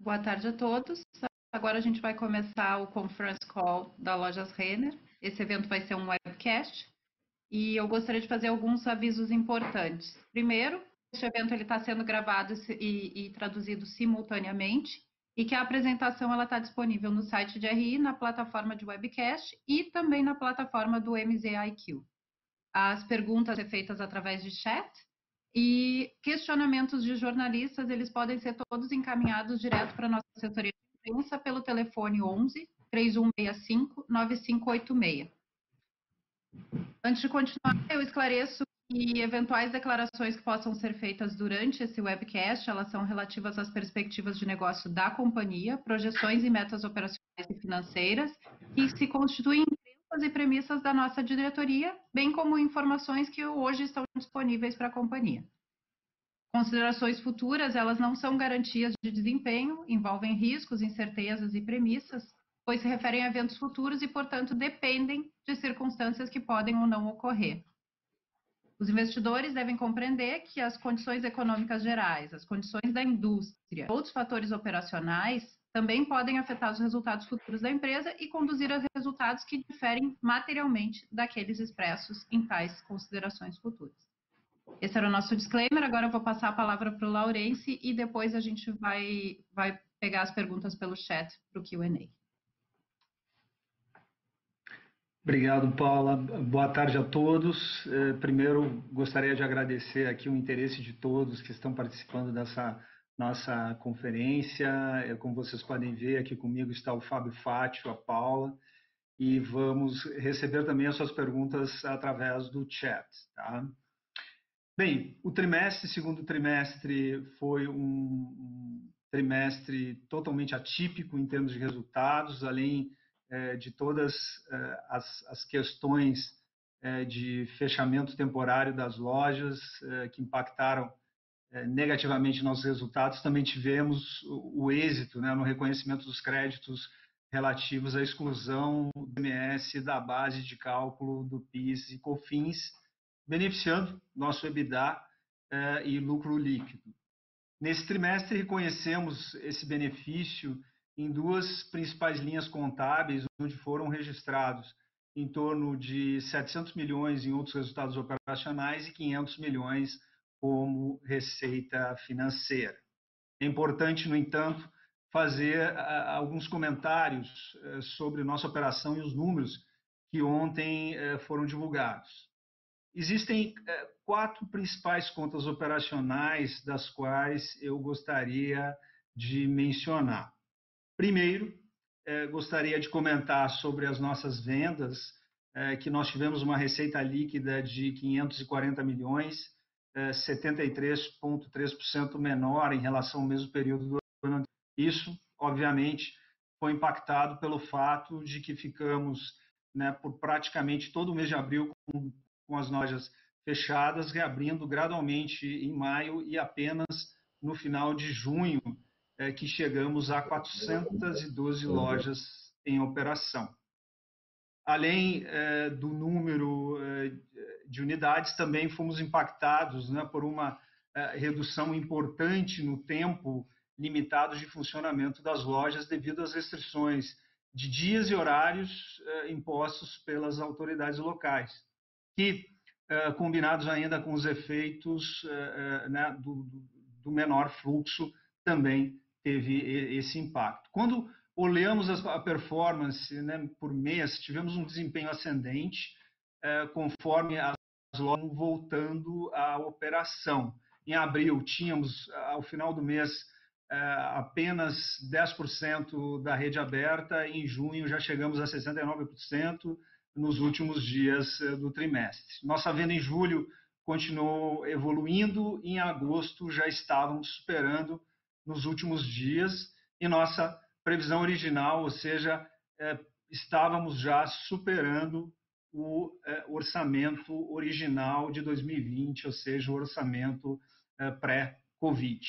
boa tarde a todos. Agora a gente vai começar o conference call da Lojas Renner. Esse evento vai ser um webcast e eu gostaria de fazer alguns avisos importantes. Primeiro, este evento está sendo gravado e, e, traduzido simultaneamente e que a apresentação está disponível no site de RI, na plataforma de webcast e também na plataforma do MZIQ. As perguntas são feitas através de chat e questionamentos de jornalistas, eles podem ser todos encaminhados direto para a nossa assessoria de imprensa pelo telefone 11 3165 9586. Antes de continuar, eu esclareço que eventuais declarações que possam ser feitas durante esse webcast, elas são relativas às perspectivas de negócio da companhia, projeções e metas operacionais e financeiras, que se constituem e premissas da nossa diretoria, bem como informações que hoje estão disponíveis para a companhia. Considerações futuras, elas não são garantias de desempenho, envolvem riscos, incertezas e premissas, pois se referem a eventos futuros e, portanto, dependem de circunstâncias que podem ou não ocorrer. Os investidores devem compreender que as condições econômicas gerais, as condições da indústria, outros fatores operacionais também podem afetar os resultados futuros da empresa e conduzir a resultados que diferem materialmente daqueles expressos em tais considerações futuras. Esse era o nosso disclaimer. Agora eu vou passar a palavra para o Laurence e depois a gente vai, vai pegar as perguntas pelo chat para o QA. Obrigado, Paula. Boa tarde a todos. Eh, primeiro, gostaria de agradecer aqui o interesse de todos que estão participando dessa nossa conferência. Eh, como vocês podem ver, aqui comigo está o Fábio Fátio, a Paula, e vamos receber também as suas perguntas através do chat. Tá? Bem, o trimestre, segundo trimestre, foi um trimestre totalmente atípico em termos de resultados, além é, de todas é, as, questões é, de fechamento temporário das lojas que impactaram negativamente nossos resultados, também tivemos o, êxito né, no reconhecimento dos créditos relativos à exclusão do MS da base de cálculo do PIS e COFINS, beneficiando nosso EBITDA e lucro líquido. Nesse trimestre, reconhecemos esse benefício em duas principais linhas contábeis, onde foram registrados em torno de 700 milhões em outros resultados operacionais e 500 milhões como receita financeira. É importante, no entanto, fazer alguns comentários eh, sobre nossa operação e os números que ontem eh, foram divulgados. Existem eh, quatro principais contas operacionais das quais eu gostaria de mencionar. Primeiro, gostaria de comentar sobre as nossas vendas, que nós tivemos uma receita líquida de 540 milhões, 73,3% é, menor em relação ao mesmo período do ano. Isso, obviamente, foi impactado pelo fato de que ficamos né, por praticamente todo o mês de abril com, com as lojas fechadas, reabrindo gradualmente em maio e apenas no final de junho é, que chegamos a 412 lojas em operação. Além é, do número é, de unidades, também fomos impactados né, por uma é, redução importante no tempo limitado de funcionamento das lojas devido às restrições de dias e horários é, impostos pelas autoridades locais, que, é, combinados ainda com os efeitos né, do, do menor fluxo, também teve esse impacto. Quando olhamos a performance né, por mês, tivemos um desempenho ascendente, conforme as lojas voltando à operação. Em abril, tínhamos, ao final do mês, é, apenas 10% da rede aberta, em junho já chegamos a 69% nos últimos dias é, do trimestre. Nossa venda em julho continuou evoluindo, em agosto já estávamos superando nos últimos dias e nossa previsão original, ou seja, é, estávamos já superando o é, orçamento original de 2020, ou seja, o orçamento é, pré-Covid.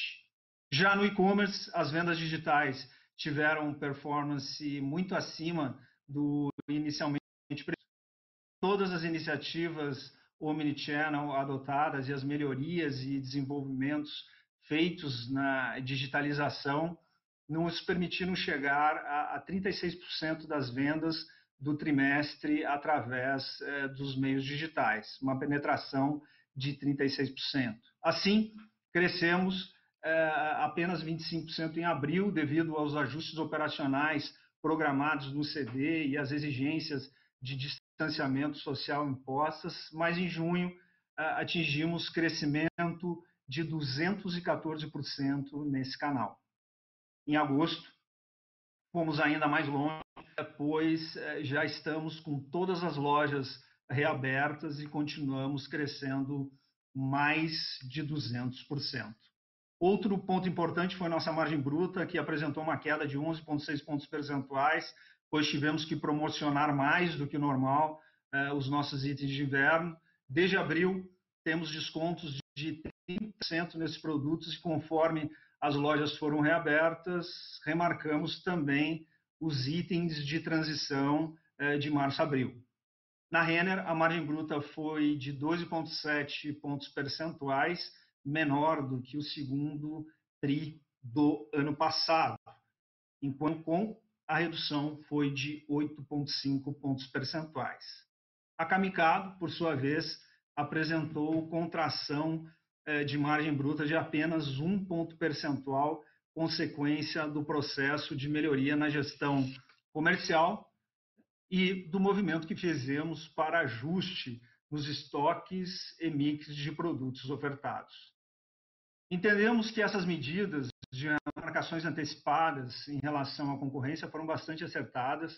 Já no e-commerce, as vendas digitais tiveram performance muito acima do inicialmente previsto. Todas as iniciativas omnichannel adotadas e as melhorias e desenvolvimentos feitos na digitalização nos permitiram chegar a, a 36% das vendas do trimestre através eh, dos meios digitais, uma penetração de 36%. Assim, crescemos eh, apenas 25% em abril, devido aos ajustes operacionais programados no CD e às exigências de distanciamento social impostas, mas em junho eh, atingimos crescimento de 214% nesse canal. Em agosto, fomos ainda mais longe, pois eh, já estamos com todas as lojas reabertas e continuamos crescendo mais de 200%. Outro ponto importante foi nossa margem bruta, que apresentou uma queda de 11,6 pontos percentuais, pois tivemos que promocionar mais do que normal eh, os nossos itens de inverno. Desde abril, temos descontos de 30% nesses produtos e conforme as lojas foram reabertas, remarcamos também os itens de transição eh, de março a abril. Na Renner, a margem bruta foi de 12,7 pontos percentuais, menor do que o segundo TRI do ano passado, enquanto com a redução foi de 8,5 pontos percentuais. A Camicado, por sua vez, apresentou contração eh, de margem bruta de apenas um ponto percentual, consequência do processo de melhoria na gestão comercial e do movimento que fizemos para ajuste nos estoques e mix de produtos ofertados. Entendemos que essas medidas de marcações antecipadas em relação à concorrência foram bastante acertadas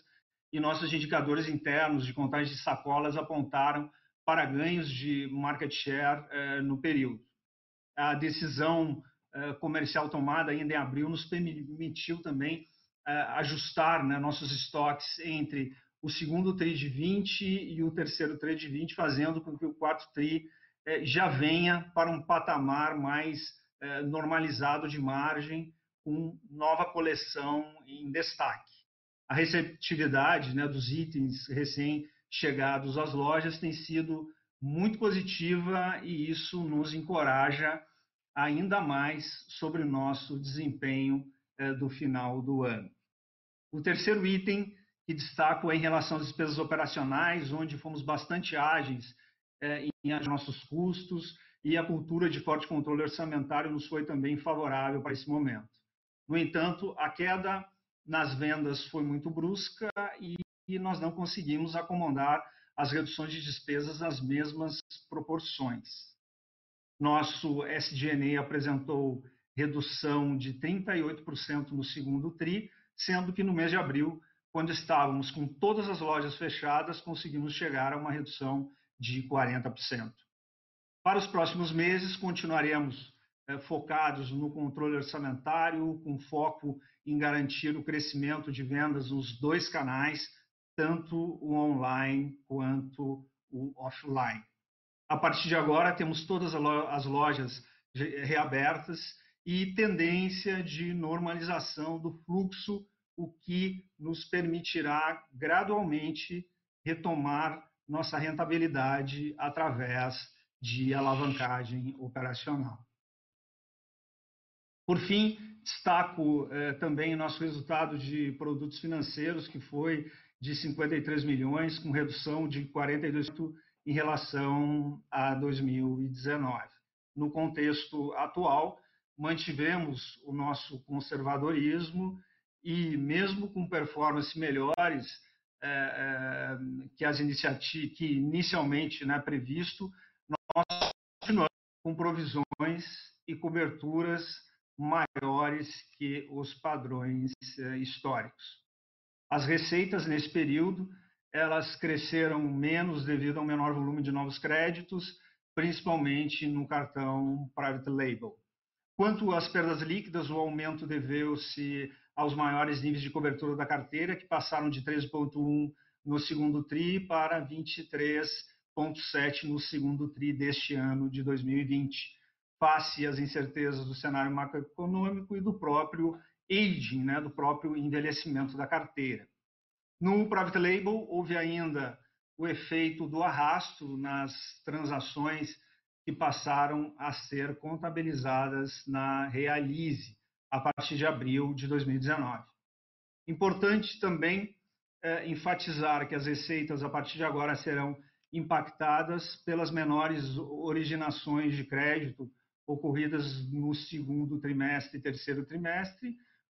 e nossos indicadores internos de contagem de sacolas apontaram para ganhos de market share eh, no período a decisão comercial tomada ainda em abril nos permitiu também eh, ajustar né, nossos estoques entre o segundo TRI de 20 e o terceiro TRI de 20, fazendo com que o quarto TRI eh, já venha para um patamar mais normalizado de margem, com nova coleção em destaque. A receptividade né, dos itens recém-chegados às lojas tem sido muito positiva e isso nos encoraja ainda mais sobre o nosso desempenho eh, do final do ano. O terceiro item que destaco é em relação às despesas operacionais, onde fomos bastante ágeis eh, em nossos custos e a cultura de forte controle orçamentário nos foi também favorável para esse momento. No entanto, a queda nas vendas foi muito brusca e, e nós não conseguimos acomodar as reduções de despesas nas mesmas proporções. Nosso SG&A apresentou redução de 38% no segundo TRI, sendo que no mês de abril, quando estávamos com todas as lojas fechadas, conseguimos chegar a uma redução de 40%. Para os próximos meses, continuaremos eh, focados no controle orçamentário, com foco em garantir o crescimento de vendas nos dois canais, tanto o online quanto o offline. A partir de agora, temos todas as lojas reabertas e tendência de normalização do fluxo, o que nos permitirá gradualmente retomar nossa rentabilidade através de alavancagem operacional. Por fim, destaco eh, também nosso resultado de produtos financeiros, que foi de 53 milhões, com redução de 42% em relação a 2019. No contexto atual, mantivemos o nosso conservadorismo e, mesmo com performances melhores é, é, que as iniciativas que inicialmente né, previsto, nós continuamos com provisões e coberturas maiores que os padrões é, históricos. As receitas nesse período elas cresceram menos devido ao menor volume de novos créditos, principalmente no cartão private label. Quanto às perdas líquidas, o aumento deveu-se aos maiores níveis de cobertura da carteira, que passaram de 13,1 no segundo TRI para 23,7 no segundo TRI deste ano de 2020, face às incertezas do cenário macroeconômico e do próprio aging, né, do próprio envelhecimento da carteira. No private label, houve ainda o efeito do arrasto nas transações que passaram a ser contabilizadas na Realize, a partir de abril de 2019. Importante também é, enfatizar que as receitas, a partir de agora, serão impactadas pelas menores originações de crédito ocorridas no segundo trimestre e terceiro trimestre,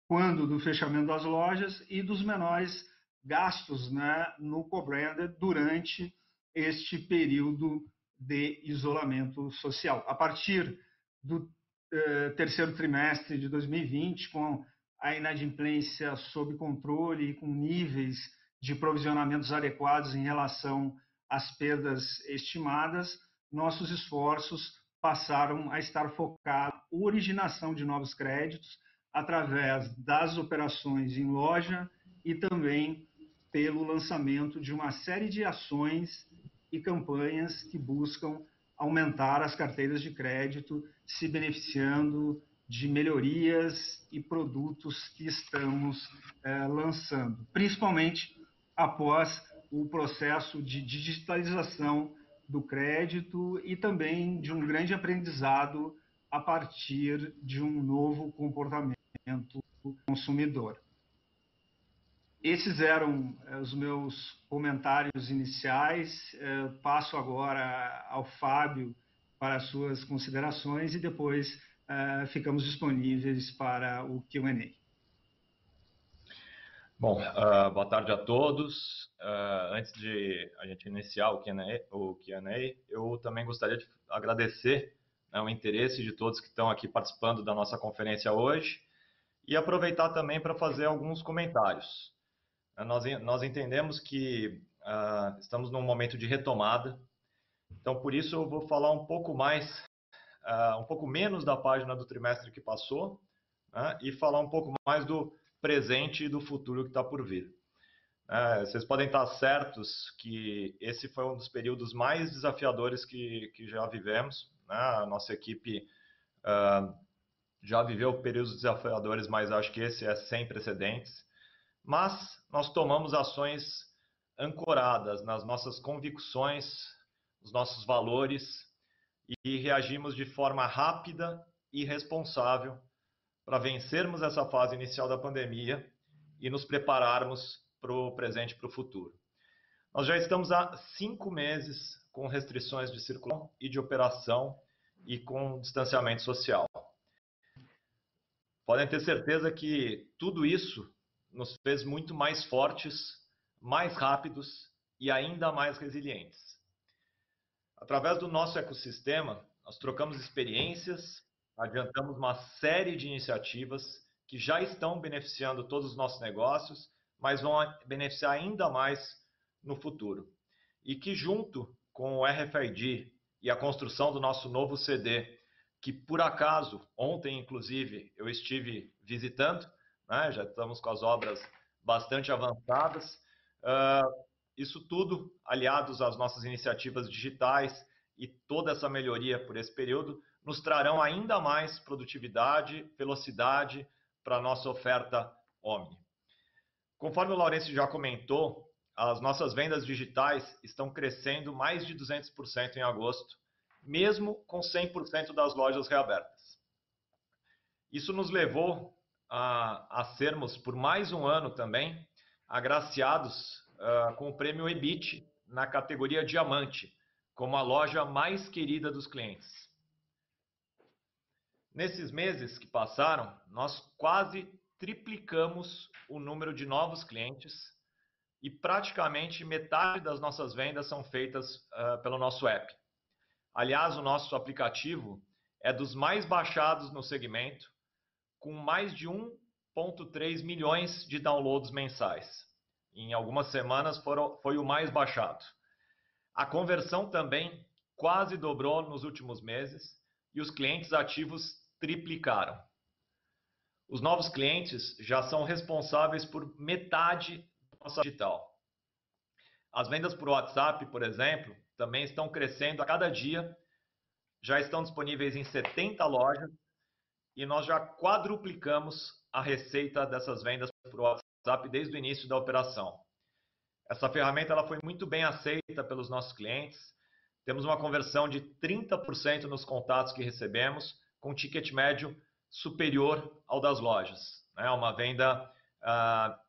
quando do fechamento das lojas, e dos menores gastos né, no co-branded durante este período de isolamento social. A partir do eh, terceiro trimestre de 2020, com a inadimplência sob controle e com níveis de provisionamentos adequados em relação às perdas estimadas, nossos esforços passaram a estar focados na originação de novos créditos através das operações em loja e também pelo lançamento de uma série de ações e campanhas que buscam aumentar as carteiras de crédito, se beneficiando de melhorias e produtos que estamos é, lançando, principalmente após o processo de digitalização do crédito e também de um grande aprendizado a partir de um novo comportamento consumidor. Esses eram eh, os meus comentários iniciais. Eh, passo agora ao Fábio para as suas considerações e depois eh, ficamos disponíveis para o Q&A. Bom, uh, boa tarde a todos. Uh, antes de a gente iniciar o Q&A, eu também gostaria de agradecer né, o interesse de todos que estão aqui participando da nossa conferência hoje e aproveitar também para fazer alguns comentários. Uh, nós, nós entendemos que estamos num momento de retomada, então por isso eu vou falar um pouco mais, um pouco menos da página do trimestre que passou né, e falar um pouco mais do presente e do futuro que está por vir. É, vocês podem estar certos que esse foi um dos períodos mais desafiadores que, que já vivemos. Né? A nossa equipe uh, já viveu períodos desafiadores, mas acho que esse é sem precedentes. Mas nós tomamos ações ancoradas nas nossas convicções, nos nossos valores e reagimos de forma rápida e responsável para vencermos essa fase inicial da pandemia e nos prepararmos para o presente e para o futuro. Nós já estamos há cinco meses com restrições de circulação e de operação e com distanciamento social. Podem ter certeza que tudo isso nos fez muito mais fortes, mais rápidos e ainda mais resilientes. Através do nosso ecossistema, nós trocamos experiências adiantamos uma série de iniciativas que já estão beneficiando todos os nossos negócios, mas vão beneficiar ainda mais no futuro. E que, junto com o RFID e a construção do nosso novo CD, que por acaso, ontem inclusive, eu estive visitando, né, já estamos com as obras bastante avançadas, uh, isso tudo aliados às nossas iniciativas digitais e toda essa melhoria por esse período, nos trarão ainda mais produtividade, velocidade para a nossa oferta Omni. Conforme o Laurence já comentou, as nossas vendas digitais estão crescendo mais de 200% em agosto, mesmo com 100% das lojas reabertas. Isso nos levou a, a, sermos, por mais um ano também, agraciados uh, com o prêmio EBIT na categoria Diamante, como a loja mais querida dos clientes. Nesses meses que passaram, nós quase triplicamos o número de novos clientes e praticamente metade das nossas vendas são feitas uh, pelo nosso app. Aliás, o nosso aplicativo é dos mais baixados no segmento, com mais de 1,3 milhões de downloads mensais. Em algumas semanas foram, foi o mais baixado. A conversão também quase dobrou nos últimos meses e os clientes ativos triplicaram. Os novos clientes já são responsáveis por metade da nossa digital. As vendas por WhatsApp, por exemplo, também estão crescendo a cada dia, já estão disponíveis em 70 lojas e nós já quadruplicamos a receita dessas vendas por WhatsApp desde o início da operação. Essa ferramenta ela foi muito bem aceita pelos nossos clientes. Temos uma conversão de 30% nos contatos que recebemos com ticket médio superior ao das lojas. É uma venda, ah,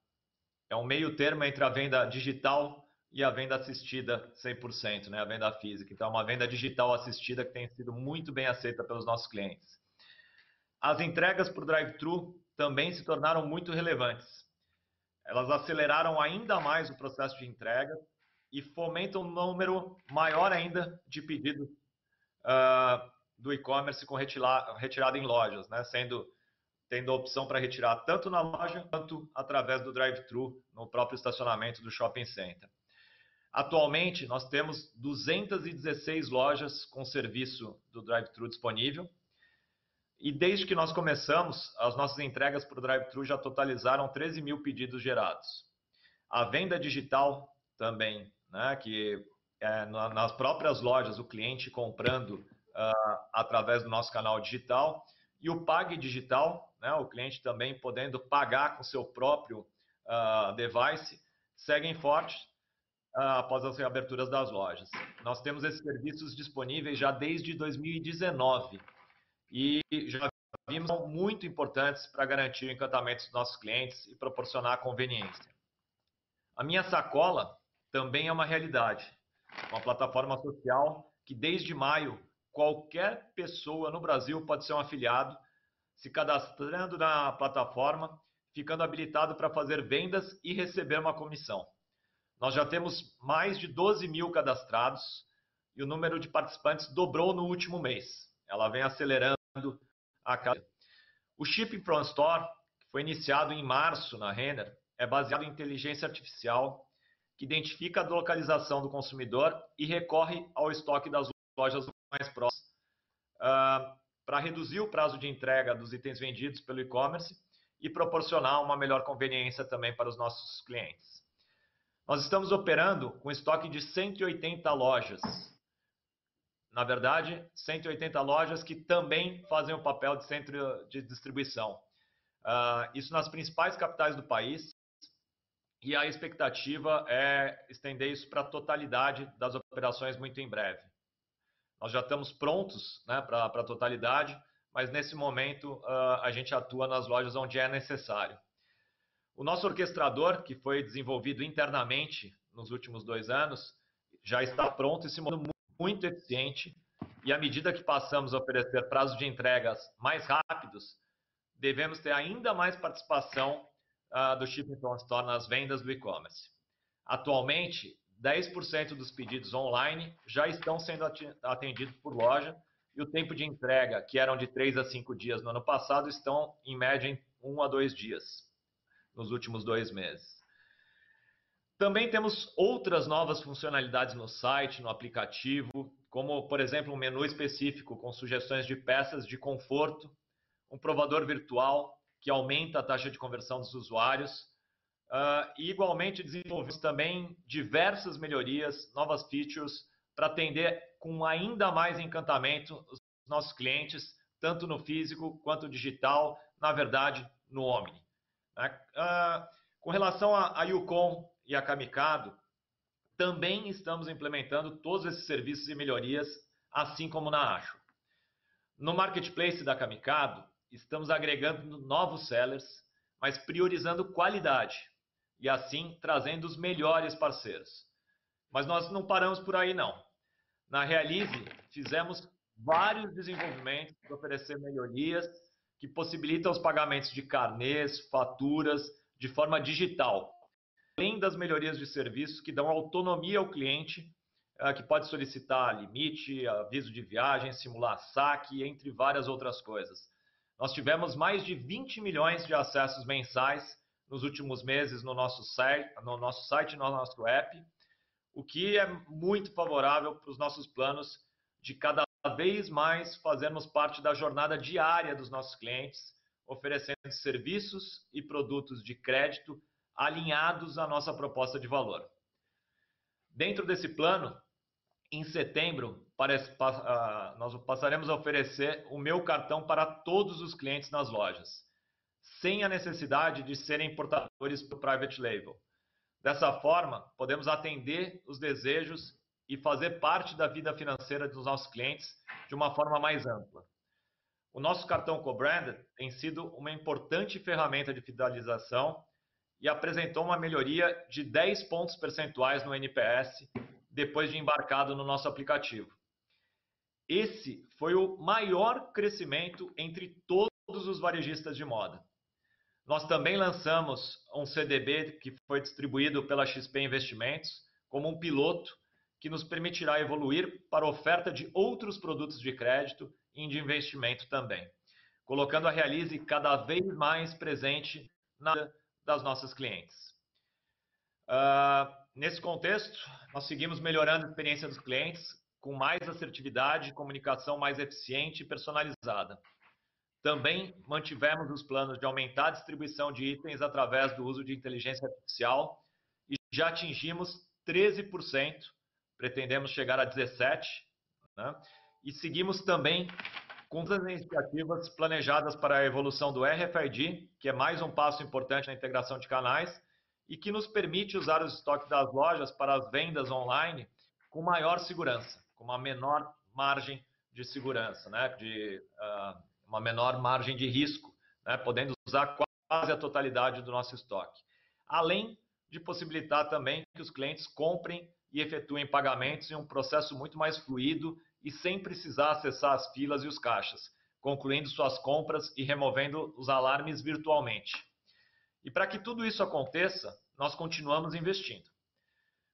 é um meio termo entre a venda digital e a venda assistida 100%, né? a venda física. Então, é uma venda digital assistida que tem sido muito bem aceita pelos nossos clientes. As entregas por drive-thru também se tornaram muito relevantes. Elas aceleraram ainda mais o processo de entrega e fomentam um número maior ainda de pedidos uh, do e-commerce com retirada em lojas, né? sendo tendo a opção para retirar tanto na loja quanto através do drive-thru no próprio estacionamento do shopping center. Atualmente, nós temos 216 lojas com serviço do drive-thru disponível. E desde que nós começamos, as nossas entregas para o drive-thru já totalizaram 13 mil pedidos gerados. A venda digital também, né, que é, nas próprias lojas, o cliente comprando uh, através do nosso canal digital, e o Pag Digital, né, o cliente também podendo pagar com seu próprio uh, device, seguem fortes uh, após as reaberturas das lojas. Nós temos esses serviços disponíveis já desde 2019 e já vimos muito importantes para garantir o encantamento dos nossos clientes e proporcionar conveniência. A minha sacola também é uma realidade, uma plataforma social que desde maio qualquer pessoa no Brasil pode ser um afiliado, se cadastrando na plataforma, ficando habilitado para fazer vendas e receber uma comissão. Nós já temos mais de 12 mil cadastrados e o número de participantes dobrou no último mês. Ela vem acelerando a cada. O Shipping from Store, que foi iniciado em março na Renner, é baseado em inteligência artificial que identifica a localização do consumidor e recorre ao estoque das lojas mais próximas uh, para reduzir o prazo de entrega dos itens vendidos pelo e-commerce e proporcionar uma melhor conveniência também para os nossos clientes. Nós estamos operando com estoque de 180 lojas. Na verdade, 180 lojas que também fazem o papel de centro de distribuição. Uh, isso nas principais capitais do país. E a expectativa é estender isso para a totalidade das operações muito em breve. Nós já estamos prontos né, para a totalidade, mas nesse momento uh, a gente atua nas lojas onde é necessário. O nosso orquestrador, que foi desenvolvido internamente nos últimos dois anos, já está pronto e se muito eficiente. E à medida que passamos a oferecer prazos de entregas mais rápidos, devemos ter ainda mais participação uh, do Shipping from Store nas vendas do e-commerce. Atualmente, 10% dos pedidos online já estão sendo atendidos por loja e o tempo de entrega, que eram de 3 a 5 dias no ano passado, estão em média em 1 a 2 dias nos últimos dois meses. Também temos outras novas funcionalidades no site, no aplicativo, como, por exemplo, um menu específico com sugestões de peças de conforto, um provador virtual que aumenta a taxa de conversão dos usuários, Uh, e igualmente desenvolvemos também diversas melhorias, novas features para atender com ainda mais encantamento os nossos clientes, tanto no físico quanto digital, na verdade, no Omni. Uh, com relação a, a e a Kamikado, também estamos implementando todos esses serviços e melhorias, assim como na Acho. No marketplace da Kamikado, estamos agregando novos sellers, mas priorizando qualidade e assim trazendo os melhores parceiros. Mas nós não paramos por aí não. Na Realize fizemos vários desenvolvimentos para oferecer melhorias que possibilitam os pagamentos de carnês, faturas de forma digital, além das melhorias de serviço que dão autonomia ao cliente, eh, que pode solicitar limite, aviso de viagem, simular saque, entre várias outras coisas. Nós tivemos mais de 20 milhões de acessos mensais nos últimos meses no nosso site, no nosso site, no nosso app, o que é muito favorável para os nossos planos de cada vez mais fazermos parte da jornada diária dos nossos clientes, oferecendo serviços e produtos de crédito alinhados à nossa proposta de valor. Dentro desse plano, em setembro, parece, nós passaremos a oferecer o meu cartão para todos os clientes nas lojas sem a necessidade de serem portadores do private label. Dessa forma, podemos atender os desejos e fazer parte da vida financeira dos nossos clientes de uma forma mais ampla. o nosso cartão co-branded tem sido uma importante ferramenta de fidelização e apresentou uma melhoria de 10 pontos percentuais no NPS depois de embarcado no nosso aplicativo. Esse foi o maior crescimento entre todos os varejistas de moda. Nós também lançamos um CDB que foi distribuído pela XP Investimentos como um piloto que nos permitirá evoluir para a oferta de outros produtos de crédito e de investimento também, colocando a Realize cada vez mais presente na das nossas clientes. Uh, nesse contexto, nós seguimos melhorando a experiência dos clientes com mais assertividade, comunicação mais eficiente e personalizada. Também mantivemos os planos de aumentar a distribuição de itens através do uso de inteligência artificial e já atingimos 13%, pretendemos chegar a 17%, né? e seguimos também com as iniciativas planejadas para a evolução do RFID, que é mais um passo importante na integração de canais e que nos permite usar os estoques das lojas para as vendas online com maior segurança, com uma menor margem de segurança, né? de uh, uma menor margem de risco, né? podendo usar quase a totalidade do nosso estoque. Além de possibilitar também que os clientes comprem e efetuem pagamentos em um processo muito mais fluido e sem precisar acessar as filas e os caixas, concluindo suas compras e removendo os alarmes virtualmente. E para que tudo isso aconteça, nós continuamos investindo.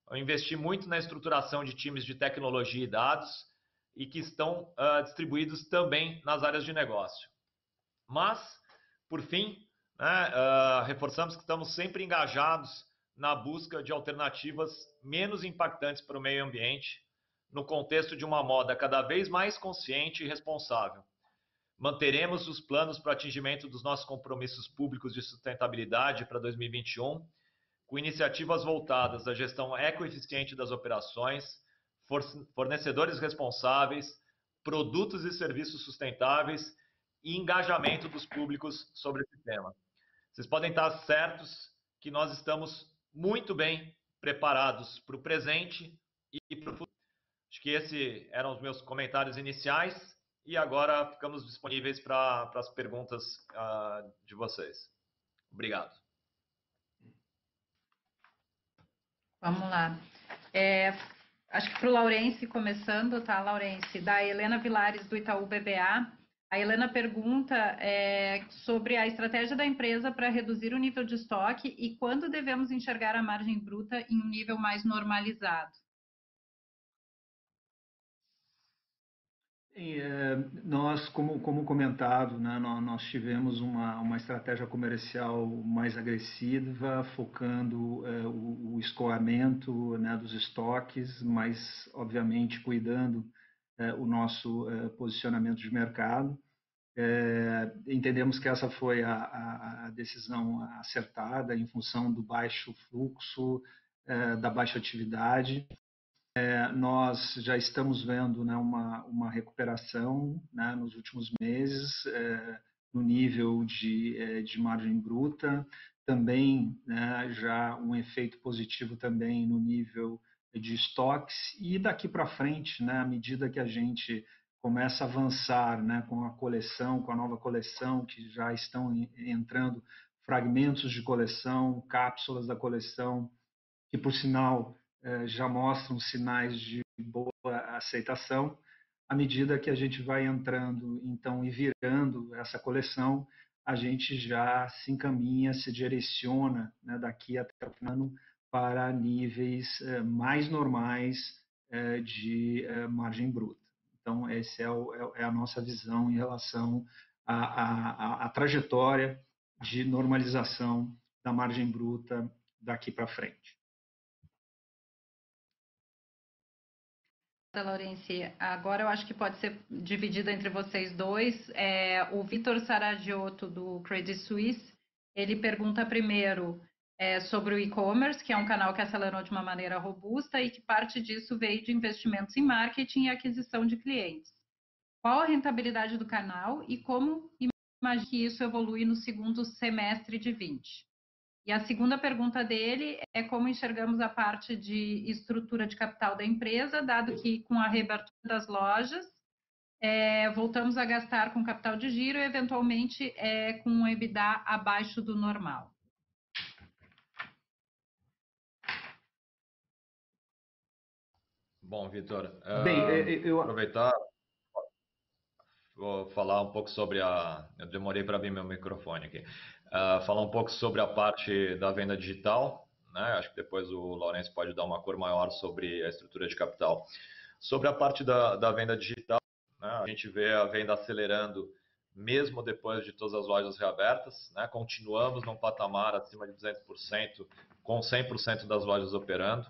Eu investi muito na estruturação de times de tecnologia e dados e que estão uh, distribuídos também nas áreas de negócio. Mas, por fim, né, uh, reforçamos que estamos sempre engajados na busca de alternativas menos impactantes para o meio ambiente no contexto de uma moda cada vez mais consciente e responsável. Manteremos os planos para atingimento dos nossos compromissos públicos de sustentabilidade para 2021, com iniciativas voltadas à gestão ecoeficiente das operações, fornecedores responsáveis, produtos e serviços sustentáveis e engajamento dos públicos sobre esse tema. Vocês podem estar certos que nós estamos muito bem preparados para o presente e para o futuro. Acho que esses eram os meus comentários iniciais e agora ficamos disponíveis para as perguntas uh, de vocês. Obrigado. Vamos lá. É, acho que para o Laurence, começando, tá, Laurence? Da Helena Vilares, do Itaú BBA. A Helena pergunta é, sobre a estratégia da empresa para reduzir o nível de estoque e quando devemos enxergar a margem bruta em um nível mais normalizado. Nós, como, como comentado, né, nós, tivemos uma, uma estratégia comercial mais agressiva, focando é, o, o, escoamento né, dos estoques, mas, obviamente, cuidando é, o nosso é, posicionamento de mercado. É, entendemos que essa foi a, a, decisão acertada em função do baixo fluxo, é, da baixa atividade é, nós já estamos vendo né, uma, uma recuperação né, nos últimos meses é, no nível de, é, de margem bruta, também né, já um efeito positivo também no nível de estoques. E daqui para frente, né, à medida que a gente começa a avançar né, com a coleção, com a nova coleção, que já estão entrando fragmentos de coleção, cápsulas da coleção, que por sinal já mostram sinais de boa aceitação. À medida que a gente vai entrando, então, e virando essa coleção, a gente já se encaminha, se direciona né, daqui até o ano para níveis eh, mais normais eh, de margem bruta. Então, essa é, é, é, a nossa visão em relação à, à, à trajetória de normalização da margem bruta daqui para frente. Laurence, agora eu acho que pode ser dividida entre vocês dois. É, o Vitor Saragiotto, do Credit Suisse, ele pergunta primeiro é, sobre o e-commerce, que é um canal que acelerou de uma maneira robusta e que parte disso veio de investimentos em marketing e aquisição de clientes. Qual a rentabilidade do canal e como imagina que isso evolui no segundo semestre de 20? E a segunda pergunta dele é como enxergamos a parte de estrutura de capital da empresa, dado que com a reabertura das lojas, é, voltamos a gastar com capital de giro e, eventualmente, é, com um EBITDA abaixo do normal. Bom, Vitor, Bem, uh, eu... aproveitar, vou falar um pouco sobre a. Eu demorei para abrir meu microfone aqui. Uh, falar um pouco sobre a parte da venda digital. Né? Acho que depois o Lourenço pode dar uma cor maior sobre a estrutura de capital. Sobre a parte da, da venda digital, né? a gente vê a venda acelerando mesmo depois de todas as lojas reabertas. Né? Continuamos num patamar acima de 200%, com 100% das lojas operando,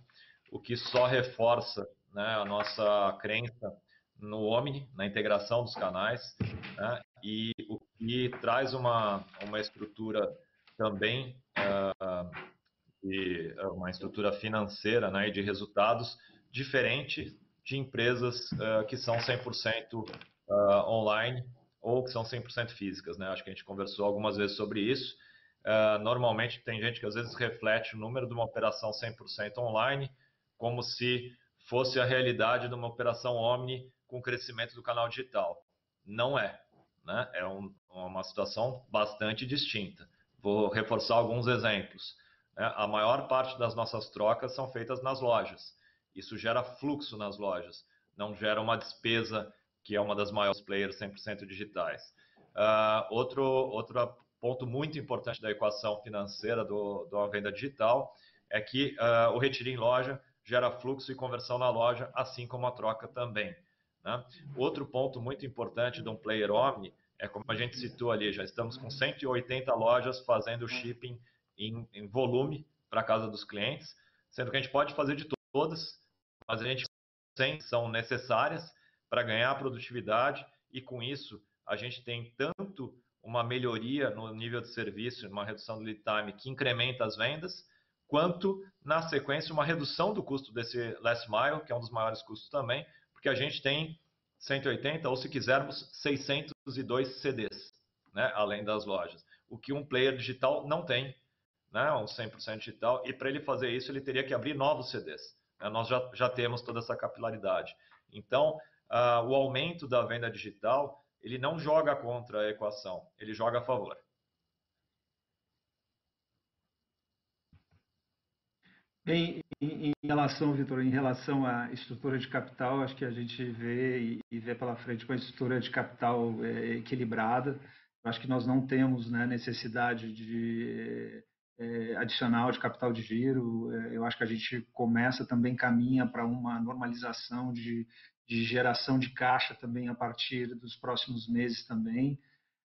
o que só reforça né, a nossa crença no Omni, na integração dos canais, né, e o que traz uma, uma estrutura também, uh, de, uma estrutura financeira né, e de resultados diferente de empresas uh, que são 100% uh, ah, online ou que são 100% físicas. Né? Acho que a gente conversou algumas vezes sobre isso. Uh, normalmente tem gente que às vezes reflete o número de uma operação 100% online como se fosse a realidade de uma operação Omni com o crescimento do canal digital. Não é. Né? É um, uma situação bastante distinta. Vou reforçar alguns exemplos. Né? A maior parte das nossas trocas são feitas nas lojas. Isso gera fluxo nas lojas, não gera uma despesa que é uma das maiores players 100% digitais. Uh, outro, outro ponto muito importante da equação financeira do, da venda digital é que uh, o retiro em loja gera fluxo e conversão na loja, assim como a troca também. Né? Outro ponto muito importante de um player omni é como a gente citou ali, já estamos com 180 lojas fazendo shipping em, em volume para casa dos clientes, sendo que a gente pode fazer de todas, mas a gente tem são necessárias para ganhar produtividade e com isso a gente tem tanto uma melhoria no nível de serviço, uma redução do lead time que incrementa as vendas, quanto na sequência uma redução do custo desse last mile, que é um dos maiores custos também, porque a gente tem 180 ou se quisermos 602 CDs, né, além das lojas, o que um player digital não tem, né, um 100% digital, e para ele fazer isso ele teria que abrir novos CDs. Né, nós já, já temos toda essa capilaridade. Então, uh, o aumento da venda digital, ele não joga contra a equação, ele joga a favor. Em, em, em relação, Vitor, em relação à estrutura de capital, acho que a gente vê e, e vê pela frente com a estrutura de capital é, equilibrada. Acho que nós não temos né, necessidade de é, adicional de capital de giro. É, eu acho que a gente começa também caminha para uma normalização de, de geração de caixa também a partir dos próximos meses também.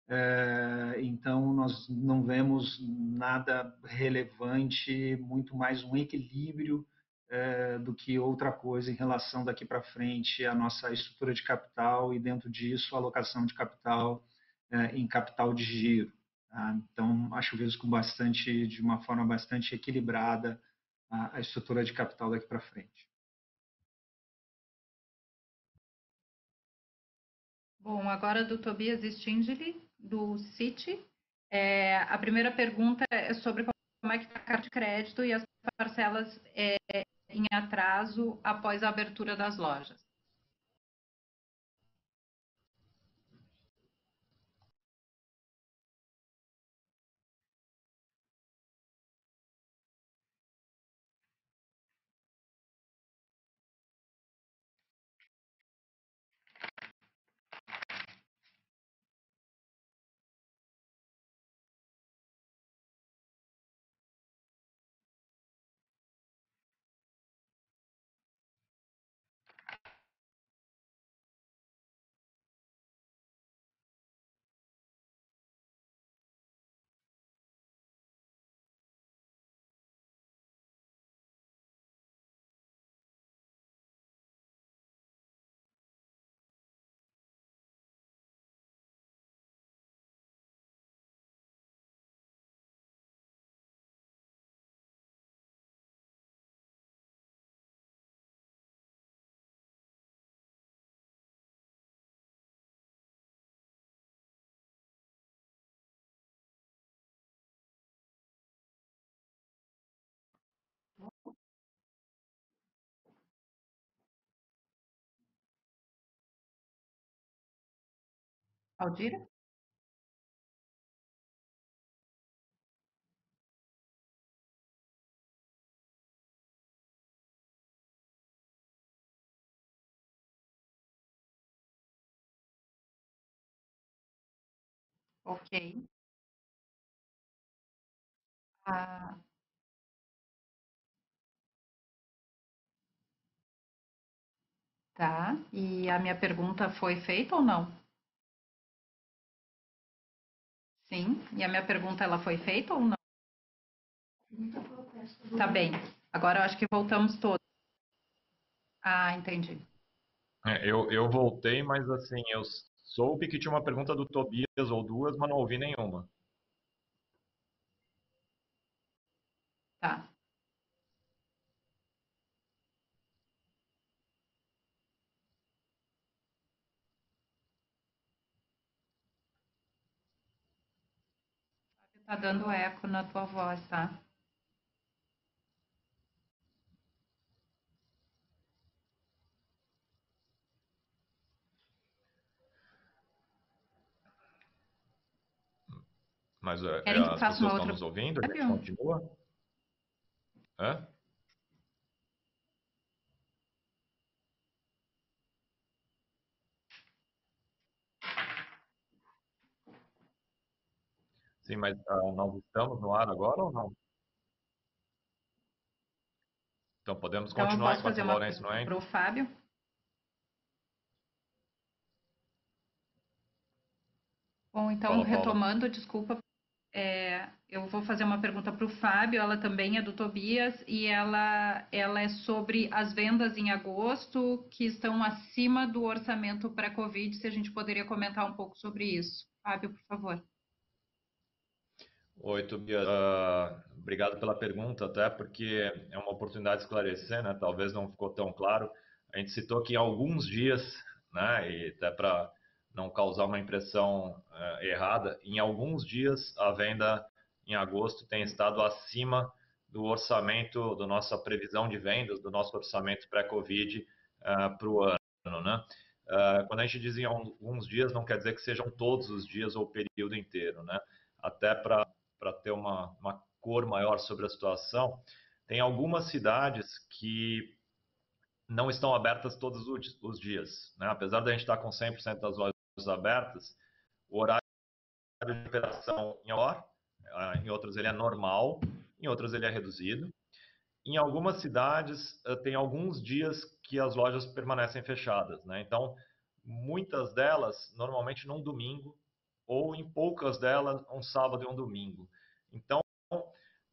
É, então, nós não vemos nada relevante, muito mais um equilíbrio é, do que outra coisa em relação daqui para frente à nossa estrutura de capital e, dentro disso, a alocação de capital é, em capital de giro. Tá? Então, acho que com bastante, de uma forma bastante equilibrada a, estrutura de capital daqui para frente. Bom, agora do Tobias Stingeli do Citi. É, a primeira pergunta é sobre como é que está a carta de crédito e as parcelas é, em atraso após a abertura das lojas. Aldira? Ok. Ah, tá. E a minha pergunta foi feita ou não? Sim. E a minha pergunta ela foi feita ou não? Tá bem. Agora eu acho que voltamos todos. Ah, entendi. É, eu, eu voltei, mas assim, eu soube que tinha uma pergunta do Tobias ou duas, mas não ouvi nenhuma. Tá. Tá dando eco na tua voz, tá? Mas é, que as pessoas estão outra nos ouvindo? Continua? Hã? Sim, mas ah, nós estamos no ar agora ou não? Então podemos Então eu continuar posso enquanto fazer o uma Lourenço não pergunta entra? para o Fábio? Bom, então, Fala, Paula. retomando, desculpa, é, eu vou fazer uma pergunta para o Fábio, ela também é do Tobias, e ela, ela é sobre as vendas em agosto que estão acima do orçamento pré-Covid, se a gente poderia comentar um pouco sobre isso. Fábio, por favor. Oi, Tobias. Ah, obrigado pela pergunta, até porque é uma oportunidade de esclarecer, né? Talvez não ficou tão claro. A gente citou que em alguns dias, né? E até para não causar uma impressão ah, errada, em alguns dias a venda em agosto tem estado acima do orçamento, da nossa previsão de vendas, do nosso orçamento pré-Covid para o ano, né? Ah, quando a gente diz em alguns dias, não quer dizer que sejam todos os dias ou o período inteiro, né? Até para para ter uma, uma cor maior sobre a situação, tem algumas cidades que não estão abertas todos os- dias. Né? Apesar da gente estar com 100% das lojas abertas, o horário de operação em hora, ah, em outras ele é normal, em outras ele é reduzido. Em algumas cidades, eh, tem alguns dias que as lojas permanecem fechadas. Né? Então, muitas delas, normalmente num domingo, ou em poucas delas, um sábado e um domingo. Então,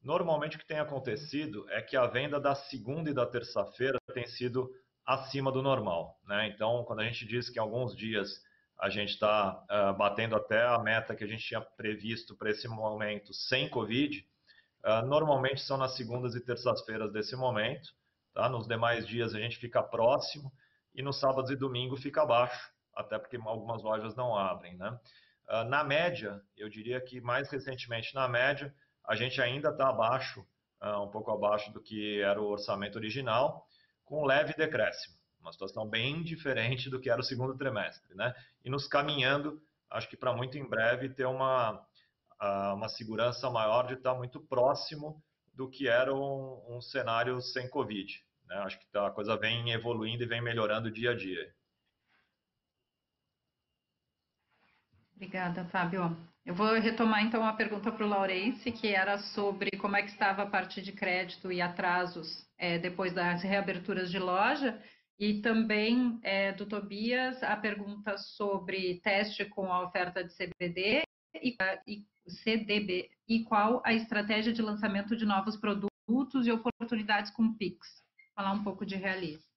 normalmente o que tem acontecido é que a venda da segunda e da terça-feira tem sido acima do normal. Né? Então, quando a gente diz que em alguns dias a gente está uh, batendo até a meta que a gente tinha previsto para esse momento sem Covid, uh, normalmente são nas segundas e terças-feiras desse momento. Tá? Nos demais dias a gente fica próximo e nos sábados e domingo fica abaixo, até porque algumas lojas não abrem. Né? Uh, na média, eu diria que mais recentemente, na média, a gente ainda está abaixo, uh, um pouco abaixo do que era o orçamento original, com leve decréscimo. Uma situação bem diferente do que era o segundo trimestre. Né? E nos caminhando, acho que para muito em breve, ter uma, uh, uma segurança maior de estar muito próximo do que era um, um cenário sem Covid. Né? Acho que a coisa vem evoluindo e vem melhorando dia a dia. Obrigada, Fábio. Eu vou retomar então a pergunta para o Laurence, que era sobre como é que estava a parte de crédito e atrasos é, depois das reaberturas de loja, e também é, do Tobias a pergunta sobre teste com a oferta de CBD e, e CDB e qual a estratégia de lançamento de novos produtos e oportunidades com Pix. Falar um pouco de realismo.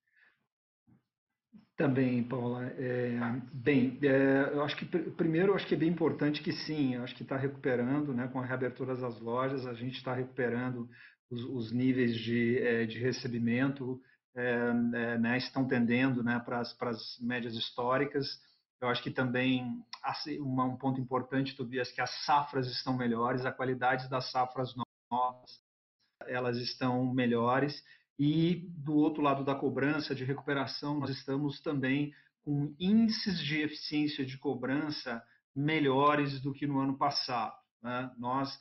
Também, Paula. É, bem, é, eu acho que primeiro eu acho que é bem importante que sim, eu acho que está recuperando, né, com a reabertura das lojas, a gente está recuperando os, os, níveis de, é, de recebimento, é, né, estão tendendo né, para as médias históricas. Eu acho que também assim, uma, um ponto importante, Tobias, que as safras estão melhores, a qualidade das safras novas elas estão melhores e do outro lado da cobrança de recuperação, nós estamos também com índices de eficiência de cobrança melhores do que no ano passado. Né? Nós,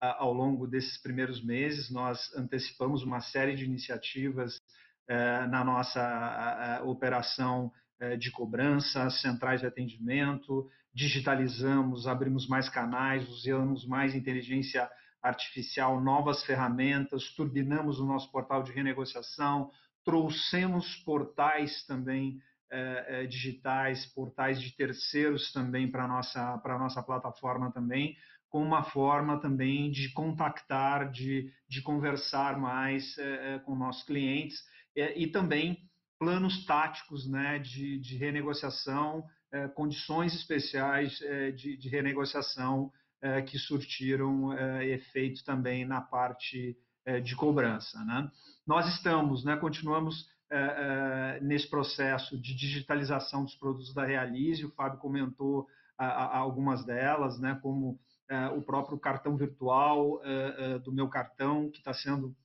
ao longo desses primeiros meses, nós antecipamos uma série de iniciativas eh, na nossa operação eh, de cobrança, centrais de atendimento, digitalizamos, abrimos mais canais, usamos mais inteligência artificial, novas ferramentas, turbinamos o nosso portal de renegociação, trouxemos portais também é, é, digitais, portais de terceiros também para a nossa, nossa plataforma também, com uma forma também de contactar, de, de conversar mais é, com nossos clientes e também planos táticos né, de, de renegociação, condições especiais de, de renegociação que surtiram efeito também na parte de cobrança. Né? Nós estamos, né, continuamos é, é, nesse processo de digitalização dos produtos da Realize, o Fábio comentou algumas delas, né, como é, o próprio cartão virtual do meu cartão, que está sendo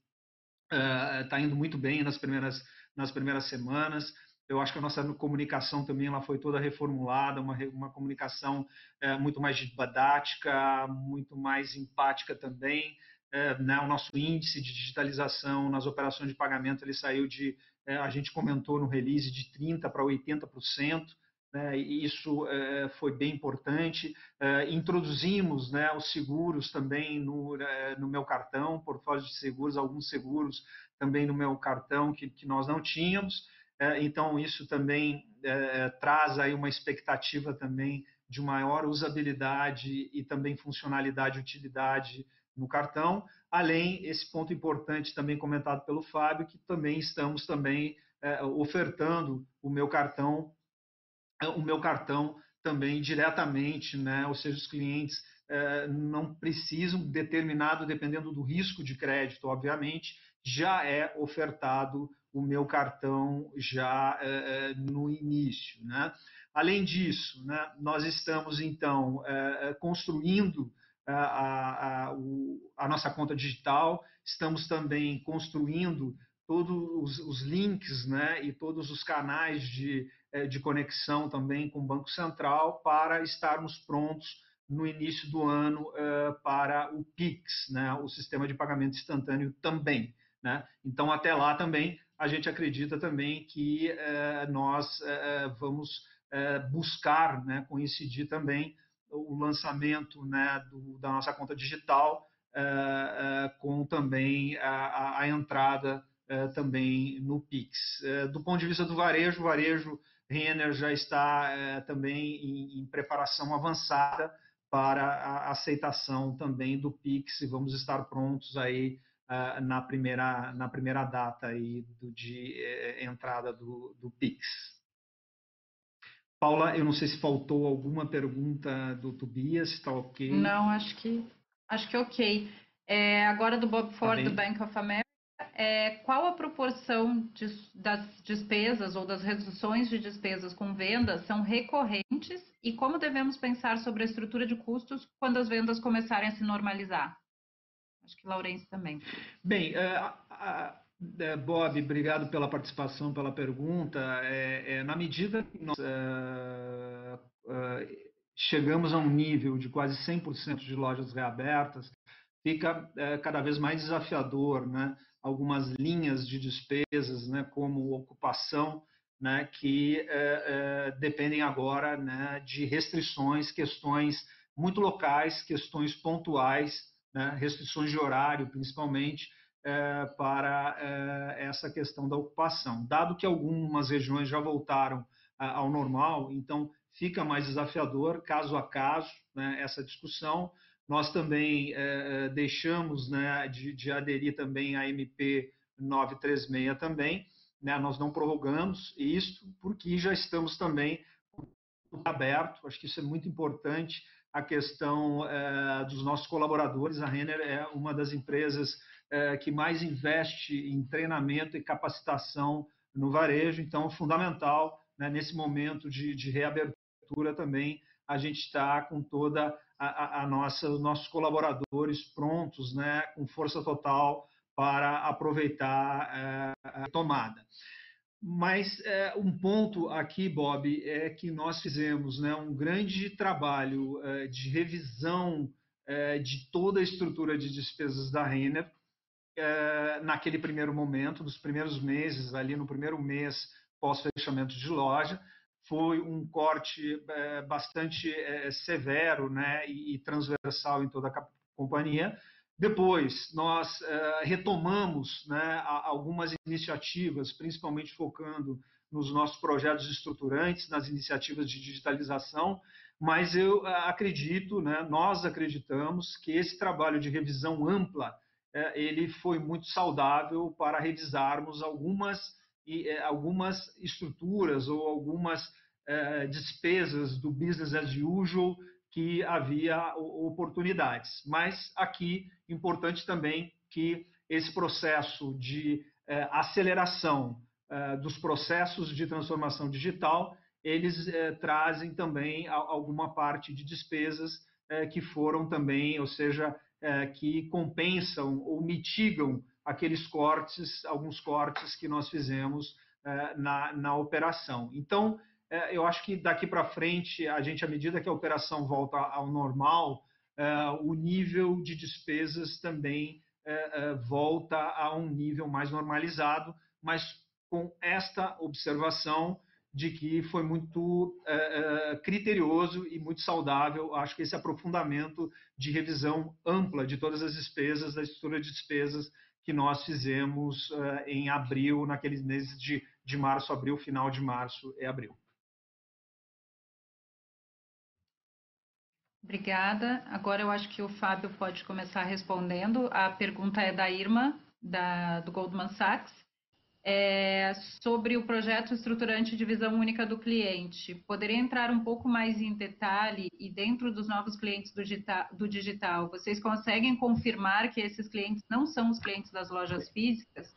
está indo muito bem nas primeiras nas primeiras semanas. Eu acho que a nossa comunicação também ela foi toda reformulada, uma, uma comunicação é, muito mais didática, muito mais empática também. É, né, o nosso índice de digitalização nas operações de pagamento ele saiu de é, a gente comentou no release de 30% para 80%, né, e isso é, foi bem importante. É, introduzimos né, os seguros também no, é, no meu cartão, portfólio de seguros, alguns seguros também no meu cartão que, que nós não tínhamos. É, então, isso também é, traz aí uma expectativa também de maior usabilidade e também funcionalidade e utilidade no cartão, além esse ponto importante também comentado pelo Fábio, que também estamos também é, ofertando o meu cartão, o meu cartão também diretamente, né? Ou seja, os clientes não precisam determinado, dependendo do risco de crédito, obviamente, já é ofertado o meu cartão já é, é no início, né? Além disso, né, nós estamos então é, construindo a, a, a, nossa conta digital, estamos também construindo todos os, os, links né, e todos os canais de, de conexão também com o Banco Central para estarmos prontos no início do ano uh, para o PIX, né, o sistema de pagamento instantâneo também. Né? Então, até lá também, a gente acredita também que uh, nós uh, vamos buscar né, coincidir também o lançamento né, do, da nossa conta digital, com também a, a entrada também no Pix. do ponto de vista do varejo, o varejo Renner já está também em, em, preparação avançada para a aceitação também do Pix e vamos estar prontos aí na primeira na primeira data aí do, de entrada do, do Pix. Paula, eu não sei se faltou alguma pergunta do Tobias, está ok? Não, acho que acho que ok. É, agora do Bob tá Ford, tá do Bank of America, é, qual a proporção de, das despesas ou das reduções de despesas com vendas são recorrentes e como devemos pensar sobre a estrutura de custos quando as vendas começarem a se normalizar? Acho que Laurence também. Bem, a, é, Bob, obrigado pela participação, pela pergunta. É, é, na medida que nós é chegamos a um nível de quase 100% de lojas reabertas, fica cada vez mais desafiador, né? Algumas linhas de despesas, né, como ocupação, né, que dependem agora né, de restrições, questões muito locais, questões pontuais, né, restrições de horário, principalmente, é, para é, essa questão da ocupação. Dado que algumas regiões já voltaram ao normal, então fica mais desafiador, caso a caso, né, essa discussão. Nós também é, deixamos né, de, de, aderir também à MP 936 também, né, nós não prorrogamos isso, porque já estamos também aberto, acho que isso é muito importante, a questão é, dos nossos colaboradores. A Renner é uma das empresas é, que mais investe em treinamento e capacitação no varejo, então fundamental né, nesse momento de, de, reabertura também a gente está com toda a, a, nossa os nossos colaboradores prontos, né, com força total para aproveitar é, a tomada. Mas é, um ponto aqui, Bob, é que nós fizemos né, um grande trabalho é, de revisão é, de toda a estrutura de despesas da Renner é, naquele primeiro momento, nos primeiros meses, ali no primeiro mês pós-fechamento de loja. Foi um corte é, bastante é, severo né, e, e transversal em toda a companhia, depois, nós uh, retomamos né, algumas iniciativas, principalmente focando nos nossos projetos estruturantes, nas iniciativas de digitalização, mas eu uh, acredito, né, nós acreditamos que esse trabalho de revisão ampla uh, ele foi muito saudável para revisarmos algumas, algumas estruturas ou algumas despesas do business as usual que havia oportunidades. Mas aqui, importante também que esse processo de eh, aceleração eh, dos processos de transformação digital, eles eh, trazem também a, alguma parte de despesas que foram também, ou seja, que compensam ou mitigam aqueles cortes, alguns cortes que nós fizemos na, na operação. Então, eu acho que daqui para frente, a gente, à medida que a operação volta ao normal, é, o nível de despesas também é, volta a um nível mais normalizado, mas com esta observação de que foi muito criterioso e muito saudável, acho que esse aprofundamento de revisão ampla de todas as despesas, da estrutura de despesas que nós fizemos em abril, naqueles meses de, de março, abril, final de março e abril. Obrigada. Agora eu acho que o Fábio pode começar respondendo. A pergunta é da Irma, da, do Goldman Sachs, é sobre o projeto estruturante de visão única do cliente. Poderia entrar um pouco mais em detalhe e dentro dos novos clientes do digital, do digital, vocês conseguem confirmar que esses clientes não são os clientes das lojas físicas?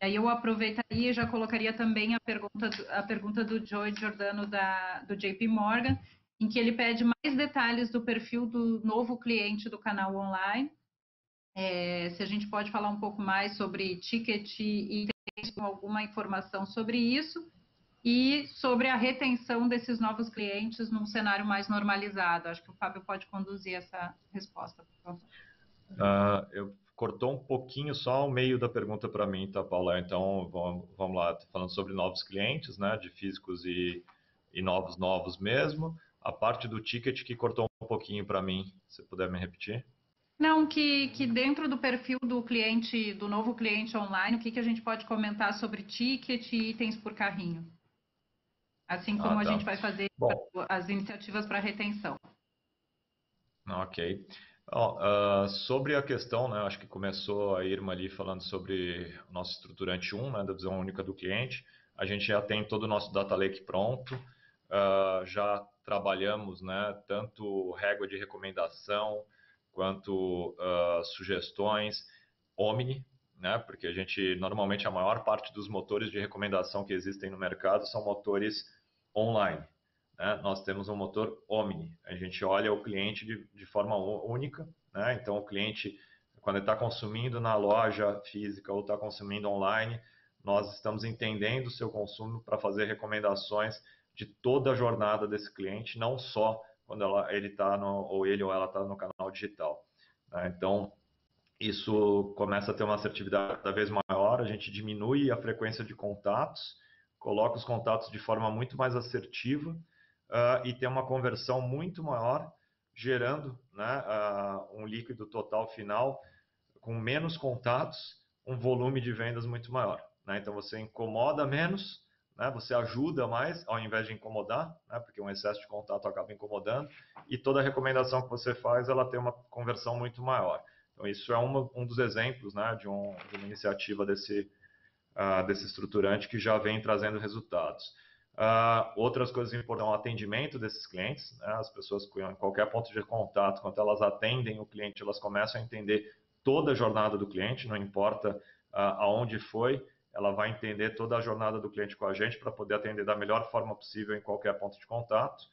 Aí eu aproveitaria e já colocaria também a pergunta, a pergunta do Joey Giordano da, do JP Morgan, em que ele pede mais detalhes do perfil do novo cliente do canal online. É, se a gente pode falar um pouco mais sobre ticket e alguma informação sobre isso e sobre a retenção desses novos clientes num cenário mais normalizado. Acho que o Fábio pode conduzir essa resposta, por favor. Uh, eu cortou um pouquinho só o meio da pergunta para mim, tá, Paula? Então, vamos, vamos lá, falando sobre novos clientes, né, de físicos e, e novos, novos mesmo a parte do ticket que cortou um pouquinho para mim, se puder me repetir. Não, que, que dentro do perfil do cliente, do novo cliente online, o que, que a gente pode comentar sobre ticket e itens por carrinho? Assim como ah, tá. a gente vai fazer Bom, as iniciativas para retenção. Ok. Bom, uh, sobre a questão, né, acho que começou a Irma ali falando sobre o nosso estruturante 1, né, da visão única do cliente. A gente já tem todo o nosso data lake pronto, uh, já trabalhamos né, tanto régua de recomendação quanto uh, sugestões Omni, né, porque a gente normalmente a maior parte dos motores de recomendação que existem no mercado são motores online. Né? Nós temos um motor Omni, a gente olha o cliente de, de forma única, né? então o cliente quando está consumindo na loja física ou está consumindo online, nós estamos entendendo o seu consumo para fazer recomendações de toda a jornada desse cliente, não só quando ela, ele está ou ele ou ela está no canal digital. Né? Então, isso começa a ter uma assertividade cada vez maior, a gente diminui a frequência de contatos, coloca os contatos de forma muito mais assertiva uh, e tem uma conversão muito maior, gerando né, uh, um líquido total final com menos contatos, um volume de vendas muito maior. Né? Então você incomoda menos, né? Você ajuda mais ao invés de incomodar, né? porque um excesso de contato acaba incomodando, e toda recomendação que você faz, ela tem uma conversão muito maior. Então, isso é uma, um dos exemplos né, de, um, de uma iniciativa desse, uh, desse estruturante que já vem trazendo resultados. Uh, outras coisas importantes, o atendimento desses clientes, né, as pessoas em qualquer ponto de contato, quando elas atendem o cliente, elas começam a entender toda a jornada do cliente, não importa uh, aonde foi, ela vai entender toda a jornada do cliente com a gente para poder atender da melhor forma possível em qualquer ponto de contato.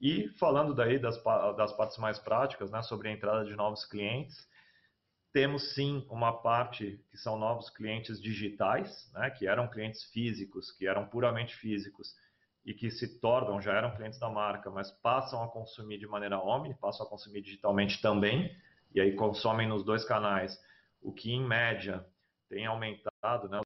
E falando daí das, das partes mais práticas, né, sobre a entrada de novos clientes, temos sim uma parte que são novos clientes digitais, né, que eram clientes físicos, que eram puramente físicos e que se tornam, já eram clientes da marca, mas passam a consumir de maneira omni, passam a consumir digitalmente também, e aí consomem nos dois canais, o que em média tem aumentado, né,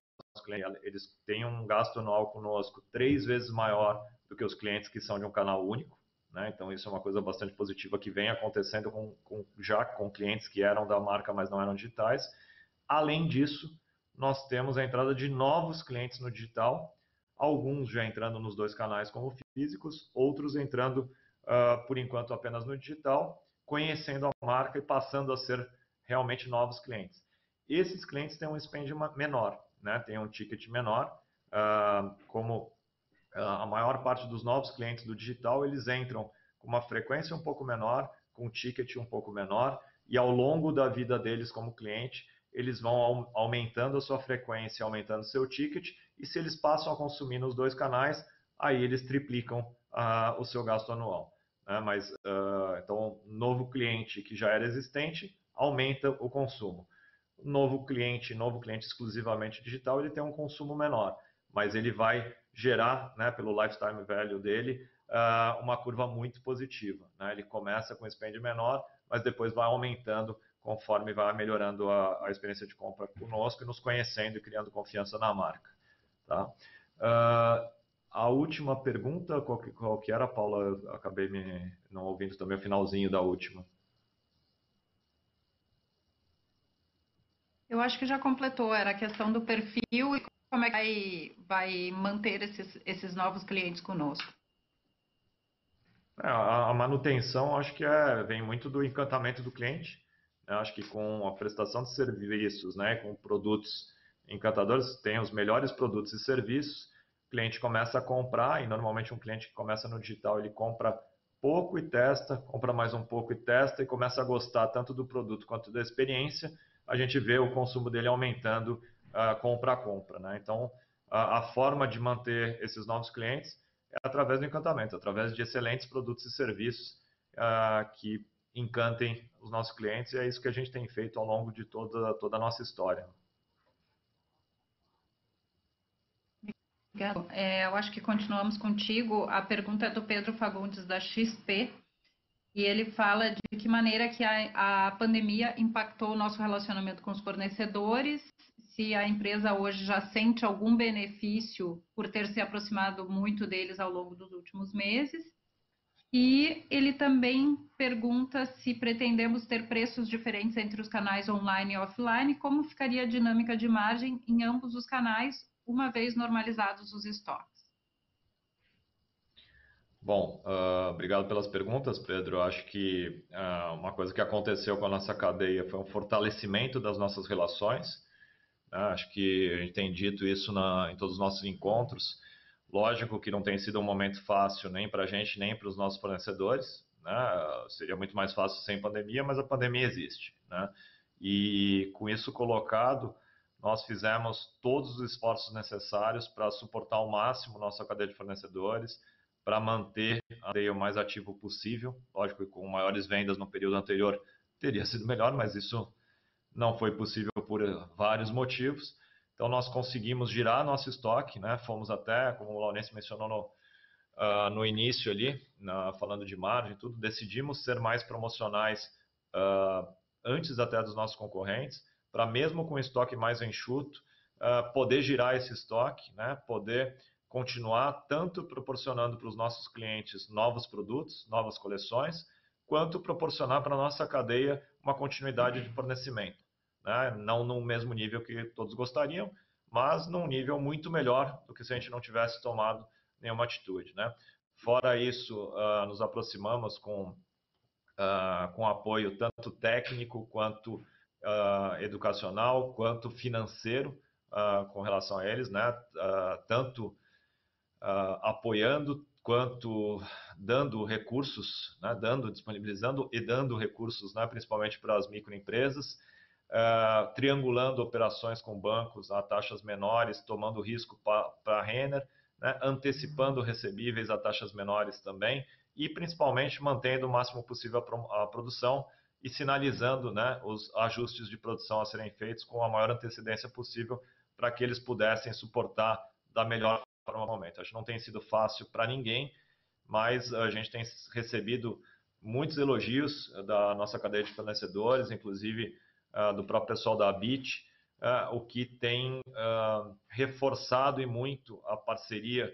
eles têm um gasto anual conosco três vezes maior do que os clientes que são de um canal único. Né? Então, isso é uma coisa bastante positiva que vem acontecendo com, com, já com clientes que eram da marca, mas não eram digitais. Além disso, nós temos a entrada de novos clientes no digital, alguns já entrando nos dois canais como físicos, outros entrando, uh, por enquanto, apenas no digital, conhecendo a marca e passando a ser realmente novos clientes. Esses clientes têm um spend menor, né? tem um ticket menor, uh, como a maior parte dos novos clientes do digital, eles entram com uma frequência um pouco menor, com um ticket um pouco menor, e ao longo da vida deles como cliente, eles vão aumentando a sua frequência, aumentando seu ticket, e se eles passam a consumir nos dois canais, aí eles triplicam uh, o seu gasto anual. Né? Mas, uh, então, novo cliente que já era existente, aumenta o consumo. Novo cliente, novo cliente exclusivamente digital, ele tem um consumo menor, mas ele vai gerar, né, pelo lifetime value dele, uh, uma curva muito positiva. Né? Ele começa com spend menor, mas depois vai aumentando conforme vai melhorando a, a, experiência de compra conosco e nos conhecendo e criando confiança na marca. Tá? Uh, a última pergunta, qual que, qual que era, Paula? Eu acabei me não ouvindo também o finalzinho da última. Eu acho que já completou, era a questão do perfil e como é que vai, vai manter esses, esses novos clientes conosco? É, a, manutenção acho que é, vem muito do encantamento do cliente. Né? Acho que com a prestação de serviços, né, com produtos encantadores, tem os melhores produtos e serviços, o cliente começa a comprar, e normalmente um cliente que começa no digital, ele compra pouco e testa, compra mais um pouco e testa, e começa a gostar tanto do produto quanto da experiência, a gente vê o consumo dele aumentando uh, compra a compra. Né? Então, a, a, forma de manter esses novos clientes é através do encantamento, através de excelentes produtos e serviços uh, que encantem os nossos clientes, e é isso que a gente tem feito ao longo de toda, toda a nossa história. É, eu acho que continuamos contigo. A pergunta é do Pedro Fagundes, da XP, e ele fala de que maneira que a, a pandemia impactou o nosso relacionamento com os fornecedores se a empresa hoje já sente algum benefício por ter se aproximado muito deles ao longo dos últimos meses. E ele também pergunta se pretendemos ter preços diferentes entre os canais online e offline, como ficaria a dinâmica de margem em ambos os canais, uma vez normalizados os estoques. Bom, uh, obrigado pelas perguntas, Pedro. Acho que uh, uma coisa que aconteceu com a nossa cadeia foi um fortalecimento das nossas relações. Né? Acho que a gente tem dito isso na, em todos os nossos encontros. Lógico que não tem sido um momento fácil nem para a gente, nem para os nossos fornecedores. Né? Seria muito mais fácil sem pandemia, mas a pandemia existe. Né? E com isso colocado, nós fizemos todos os esforços necessários para suportar ao máximo nossa cadeia de fornecedores, para manter a o mais ativo possível. Lógico que com maiores vendas no período anterior teria sido melhor, mas isso não foi possível por vários motivos. Então, nós conseguimos girar nosso estoque, né? fomos até, como o Launense mencionou no, uh, no início ali, na, falando de margem tudo, decidimos ser mais promocionais uh, antes até dos nossos concorrentes, para mesmo com estoque mais enxuto, uh, poder girar esse estoque, né? poder continuar tanto proporcionando para os nossos clientes novos produtos, novas coleções, quanto proporcionar para a nossa cadeia uma continuidade de fornecimento né? não no mesmo nível que todos gostariam, mas num nível muito melhor do que se a gente não tivesse tomado nenhuma atitude. Né? Fora isso, uh, nos aproximamos com, uh, com apoio tanto técnico quanto uh, educacional, quanto financeiro com relação a eles, né? tanto apoiando quanto dando recursos, né? dando, disponibilizando e dando recursos, né? principalmente para as microempresas, uh, triangulando operações com bancos a taxas menores, tomando risco para a Renner, né, antecipando recebíveis a taxas menores também e principalmente mantendo o máximo possível a, produção e sinalizando né, os ajustes de produção a serem feitos com a maior antecedência possível para que eles pudessem suportar da melhor forma no momento. Acho que não tem sido fácil para ninguém, mas a gente tem recebido muitos elogios da nossa cadeia de fornecedores, inclusive uh, do próprio pessoal da Bit, uh, o que tem uh, reforçado e muito a parceria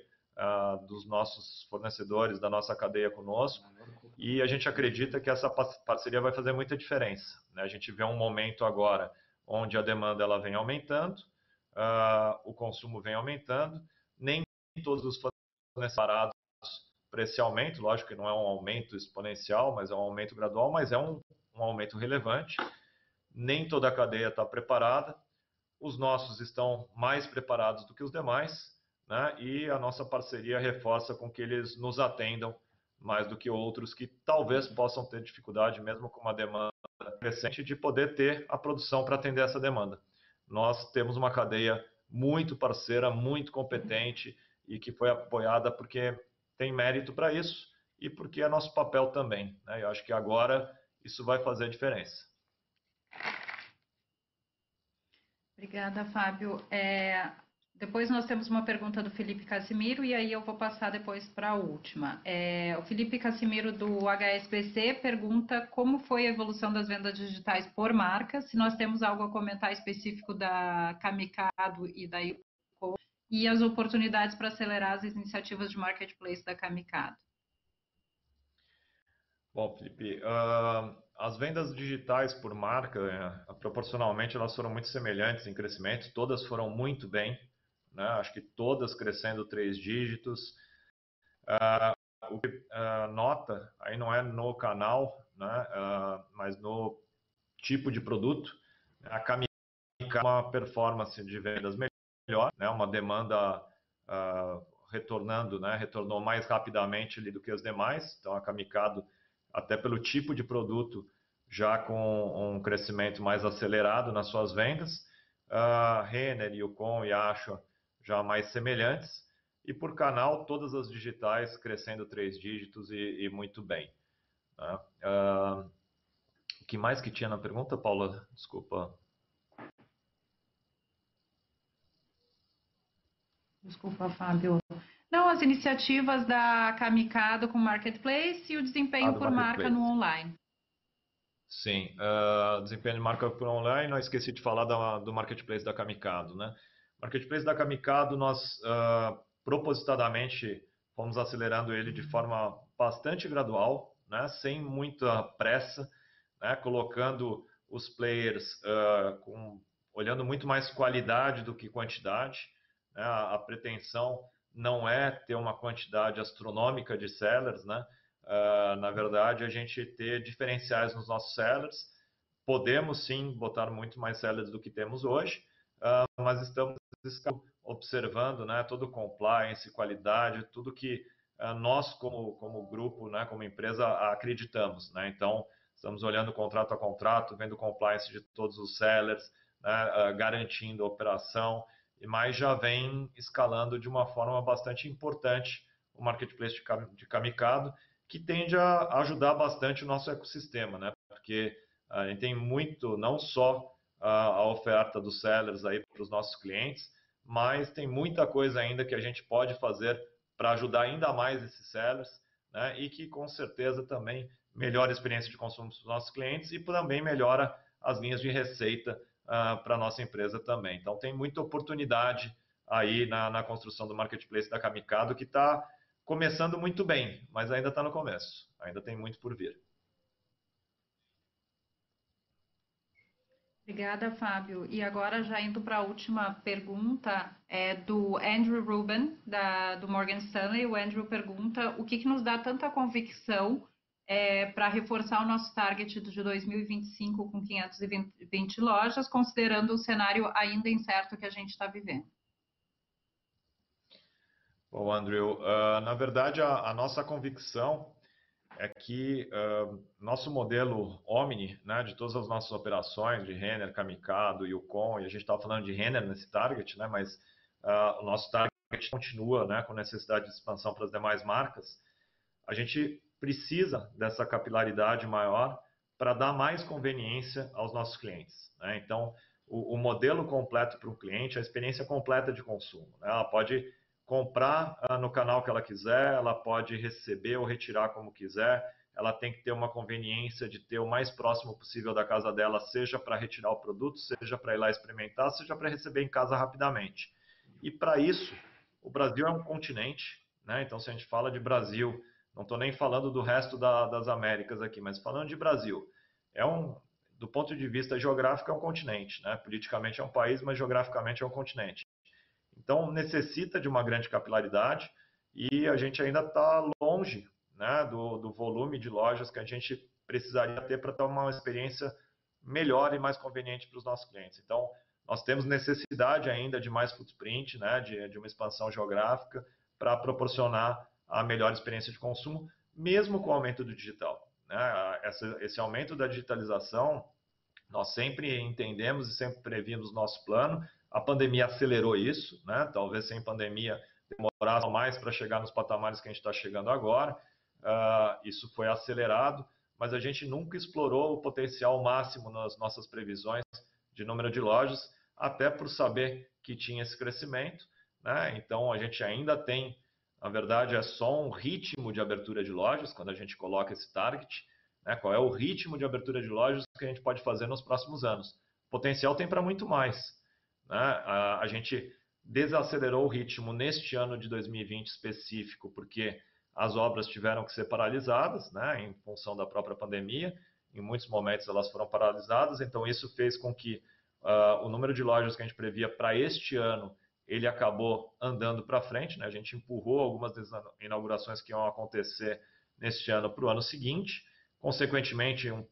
dos nossos fornecedores, da nossa cadeia conosco, e a gente acredita que essa parceria vai fazer muita diferença. Né? A gente vê um momento agora onde a demanda ela vem aumentando, o consumo vem aumentando, todos os fornecedores parados para esse aumento, lógico que não é um aumento exponencial, mas é um aumento gradual, mas é um, um aumento relevante. Nem toda a cadeia está preparada, os nossos estão mais preparados do que os demais, né? e a nossa parceria reforça com que eles nos atendam mais do que outros que talvez possam ter dificuldade, mesmo com uma demanda crescente, de poder ter a produção para atender essa demanda. Nós temos uma cadeia muito parceira, muito competente e que foi apoiada porque tem mérito para isso e porque é nosso papel também. Né? Eu acho que agora isso vai fazer a diferença. Obrigada, Fábio. É, depois nós temos uma pergunta do Felipe Casimiro e aí eu vou passar depois para a última. É, o Felipe Casimiro do HSBC pergunta como foi a evolução das vendas digitais por marca, se nós temos algo a comentar específico da Kamikado e da e as oportunidades para acelerar as iniciativas de marketplace da Kamikado. Bom, Felipe, uh, as vendas digitais por marca, uh, proporcionalmente, elas foram muito semelhantes em crescimento, todas foram muito bem, né? acho que todas crescendo três dígitos. Uh, o que nota, aí não é no canal, né? mas no tipo de produto, a Kamikado é uma performance de vendas melhor melhor, né? Uma demanda uh, retornando, né? Retornou mais rapidamente do que as demais. Então a Kamikado, até pelo tipo de produto, já com um crescimento mais acelerado nas suas vendas. Uh, Renner, Yukon e Asha já mais semelhantes. E por canal, todas as digitais crescendo três dígitos e, e muito bem. Né? Uh, o que mais que tinha na pergunta, Paula? Desculpa. Desculpa, Fábio. Não, as iniciativas da Kamikado com Marketplace e o desempenho ah, por marca no online. Sim, uh, desempenho de marca por online, não esqueci de falar da, do Marketplace da Kamikado, né? Marketplace da Kamikado, nós uh, propositadamente fomos acelerando ele de forma bastante gradual, né? sem muita pressa, né? colocando os players uh, com, olhando muito mais qualidade do que quantidade, né? A, a, pretensão não é ter uma quantidade astronômica de sellers, né? Uh, na verdade, a gente ter diferenciais nos nossos sellers. Podemos sim botar muito mais sellers do que temos hoje, uh, mas estamos observando né, todo o compliance, qualidade, tudo que uh, nós, como, como grupo, né, como empresa, acreditamos. Né? Então, estamos olhando contrato a contrato, vendo compliance de todos os sellers, né, garantindo a operação mas já vem escalando de uma forma bastante importante o marketplace de Kamikado, que tende a ajudar bastante o nosso ecossistema, né? Porque a gente tem muito, não só a oferta dos sellers aí para os nossos clientes, mas tem muita coisa ainda que a gente pode fazer para ajudar ainda mais esses sellers, né? E que com certeza também melhora a experiência de consumo dos nossos clientes e também melhora as linhas de receita uh, para a nossa empresa também. Então, tem muita oportunidade aí na, na construção do marketplace da Kamikado, que está começando muito bem, mas ainda está no começo. Ainda tem muito por vir. Obrigada, Fábio. E agora, já indo para a última pergunta, é do Andrew Rubin, da, do Morgan Stanley. O Andrew pergunta o que, que nos dá tanta convicção é, para reforçar o nosso target de 2025 com 520 lojas, considerando o cenário ainda incerto que a gente está vivendo? Bom, Andrew, uh, na verdade, a, a, nossa convicção é que uh, nosso modelo Omni, né, de todas as nossas operações, de Renner, Kamikado, Yukon, e a gente estava falando de Renner nesse target, né, mas uh, o nosso target continua né, com necessidade de expansão para as demais marcas, a gente precisa dessa capilaridade maior para dar mais conveniência aos nossos clientes. Né? Então, o, o, modelo completo para o cliente, a experiência completa de consumo. Né? Ela pode comprar uh, no canal que ela quiser, ela pode receber ou retirar como quiser, ela tem que ter uma conveniência de ter o mais próximo possível da casa dela, seja para retirar o produto, seja para ir lá experimentar, seja para receber em casa rapidamente. E para isso, o Brasil é um continente, né? então se a gente fala de Brasil, não estou nem falando do resto da, das Américas aqui, mas falando de Brasil, é um, do ponto de vista geográfico, é um continente, né? politicamente é um país, mas geograficamente é um continente. Então necessita de uma grande capilaridade e a gente ainda está longe né, do, do volume de lojas que a gente precisaria ter para ter uma experiência melhor e mais conveniente para os nossos clientes. Então, nós temos necessidade ainda de mais footprint, né, de, de uma expansão geográfica para proporcionar a melhor experiência de consumo, mesmo com o aumento do digital. Né? Essa, esse aumento da digitalização, nós sempre entendemos e sempre previmos no nosso plano. A pandemia acelerou isso, né? talvez sem pandemia demorasse mais para chegar nos patamares que a gente está chegando agora uh, isso foi acelerado, mas a gente nunca explorou o potencial máximo nas nossas previsões de número de lojas, até por saber que tinha esse crescimento. Né? Então, a gente ainda tem, na verdade, é só um ritmo de abertura de lojas, quando a gente coloca esse target, né? qual é o ritmo de abertura de lojas que a gente pode fazer nos próximos anos. Potencial tem para muito mais. Né? A, a gente desacelerou o ritmo neste ano de 2020 específico, porque as obras tiveram que ser paralisadas, né, em função da própria pandemia. Em muitos momentos elas foram paralisadas, então isso fez com que uh, o número de lojas que a gente previa para este ano ele acabou andando para frente. Né? A gente empurrou algumas inaugurações que iam acontecer neste ano para o ano seguinte. Consequentemente, um,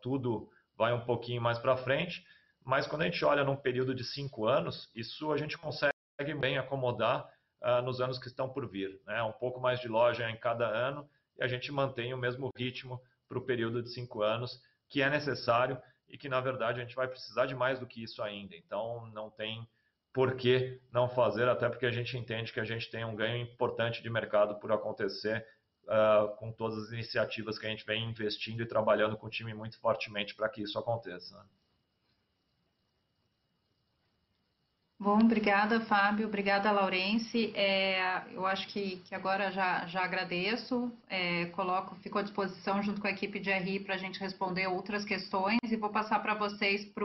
tudo vai um pouquinho mais para frente. Mas quando a gente olha num período de cinco anos, isso a gente consegue bem acomodar uh, nos anos que estão por vir. Né? Um pouco mais de loja em cada ano e a gente mantém o mesmo ritmo para o período de cinco anos, que é necessário e que, na verdade, a gente vai precisar de mais do que isso ainda. Então, não tem por que não fazer, até porque a gente entende que a gente tem um ganho importante de mercado por acontecer uh, com todas as iniciativas que a gente vem investindo e trabalhando com o time muito fortemente para que isso aconteça. Bom, obrigada, Fábio. Obrigada, Laurence. É, eu acho que, que agora já, já agradeço. É, coloco, fico à disposição junto com a equipe de RI para a gente responder outras questões e vou passar para vocês para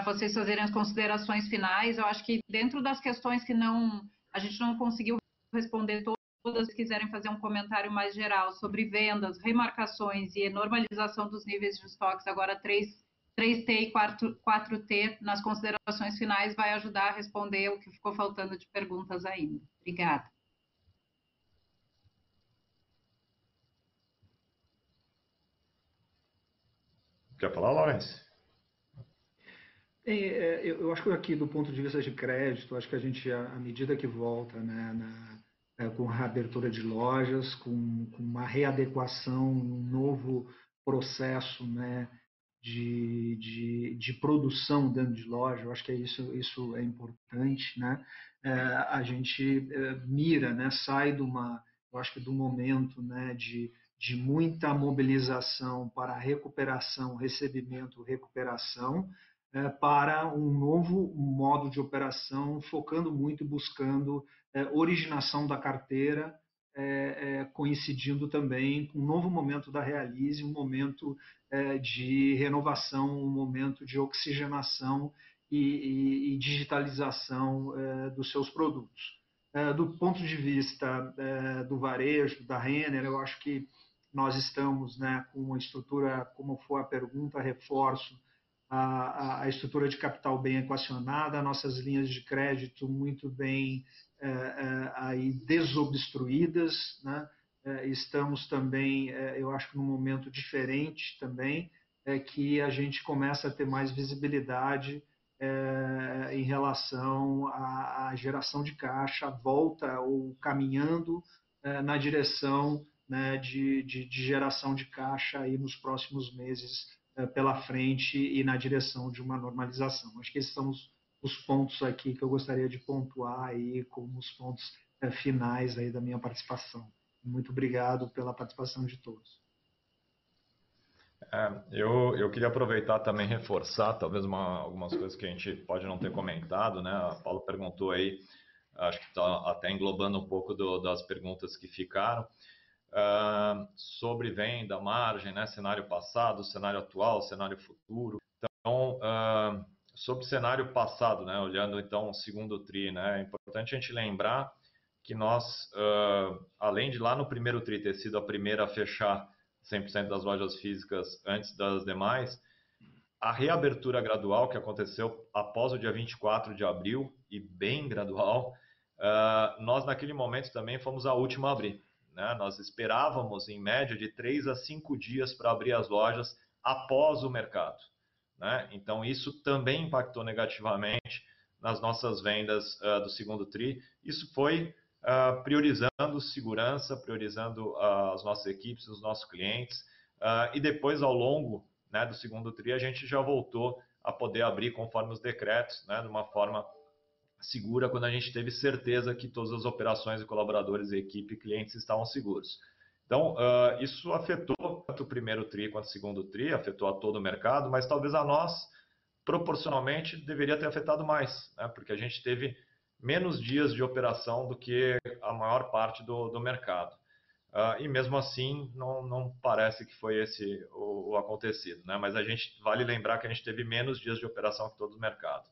vocês fazerem as considerações finais. Eu acho que dentro das questões que não a gente não conseguiu responder todas, se quiserem fazer um comentário mais geral sobre vendas, remarcações e normalização dos níveis de estoques, agora três 3T e 4, 4T nas considerações finais vai ajudar a responder o que ficou faltando de perguntas ainda. Obrigada. Quer falar, Laurence? É, é, eu acho que aqui, do ponto de vista de crédito, acho que a gente, à medida que volta né, na, é, com a reabertura de lojas, com, com uma readequação, um novo processo né, de, de, de, produção dentro de loja, eu acho que é isso, isso é importante, né? É, a gente é, mira, né? Sai de uma, eu acho que do momento, né? De, de muita mobilização para recuperação, recebimento, recuperação, é, para um novo modo de operação, focando muito e buscando é, originação da carteira é, é, coincidindo também com um novo momento da Realize, um momento é, de renovação, um momento de oxigenação e, e, e digitalização é, dos seus produtos. Do ponto de vista do varejo, da Renner, eu acho que nós estamos né, com uma estrutura, como foi a pergunta, reforço, a, a, estrutura de capital bem equacionada, nossas linhas de crédito muito bem é, é, aí desobstruídas, né? É, estamos também, eu acho que num momento diferente também, é que a gente começa a ter mais visibilidade é, em relação à, à, geração de caixa, volta ou caminhando é, na direção né, de, de, de, geração de caixa aí nos próximos meses pela frente e na direção de uma normalização. Acho que esses são os, os pontos aqui que eu gostaria de pontuar aí como os pontos é, finais aí da minha participação. Muito obrigado pela participação de todos. É, eu, eu queria aproveitar também reforçar talvez uma, algumas coisas que a gente pode não ter comentado, né? A Paulo perguntou aí, acho que está até englobando um pouco do, das perguntas que ficaram, sobre venda, margem, né? Cenário passado, cenário atual, cenário futuro. Então, uh, sobre cenário passado, né? Olhando então o segundo tri, né? É importante a gente lembrar que nós, uh, além de lá no primeiro tri ter sido a primeira a fechar 100% das lojas físicas antes das demais, a reabertura gradual que aconteceu após o dia 24 de abril, e bem gradual, uh, nós naquele momento também fomos a última a abrir. Né? Nós esperávamos, em média, de 3 a 5 dias para abrir as lojas após o mercado. Né? Então, isso também impactou negativamente nas nossas vendas uh, do segundo TRI. Isso foi uh, priorizando segurança, priorizando uh, as nossas equipes, os nossos clientes. Uh, e depois, ao longo né, do segundo TRI, a gente já voltou a poder abrir conforme os decretos, né, de uma forma segura, quando a gente teve certeza que todas as operações e colaboradores, equipe e clientes estavam seguros. Então, uh, isso afetou tanto o primeiro TRI quanto o segundo TRI, afetou a todo o mercado, mas talvez a nós, proporcionalmente, deveria ter afetado mais, né? porque a gente teve menos dias de operação do que a maior parte do, do mercado. Uh, e mesmo assim, não, não, parece que foi esse o, o, acontecido, né? Mas a gente vale lembrar que a gente teve menos dias de operação que todo o mercado.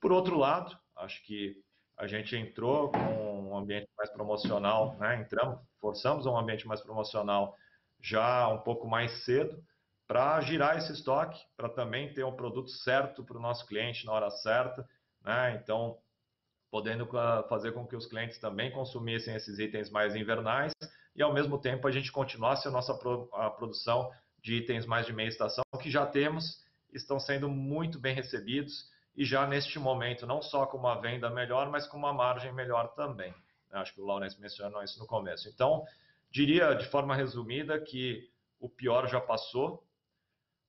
Por outro lado, acho que a gente entrou com um ambiente mais promocional, né? Entramos, forçamos um ambiente mais promocional já um pouco mais cedo para girar esse estoque, para também ter um produto certo para o nosso cliente na hora certa, né? Então podendo fazer com que os clientes também consumissem esses itens mais invernais e, ao mesmo tempo, a gente continuasse a nossa a produção de itens mais de meia estação, que já temos, estão sendo muito bem recebidos e já neste momento, não só com uma venda melhor, mas com uma margem melhor também. Acho que o Laurence mencionou isso no começo. Então, diria de forma resumida que o pior já passou.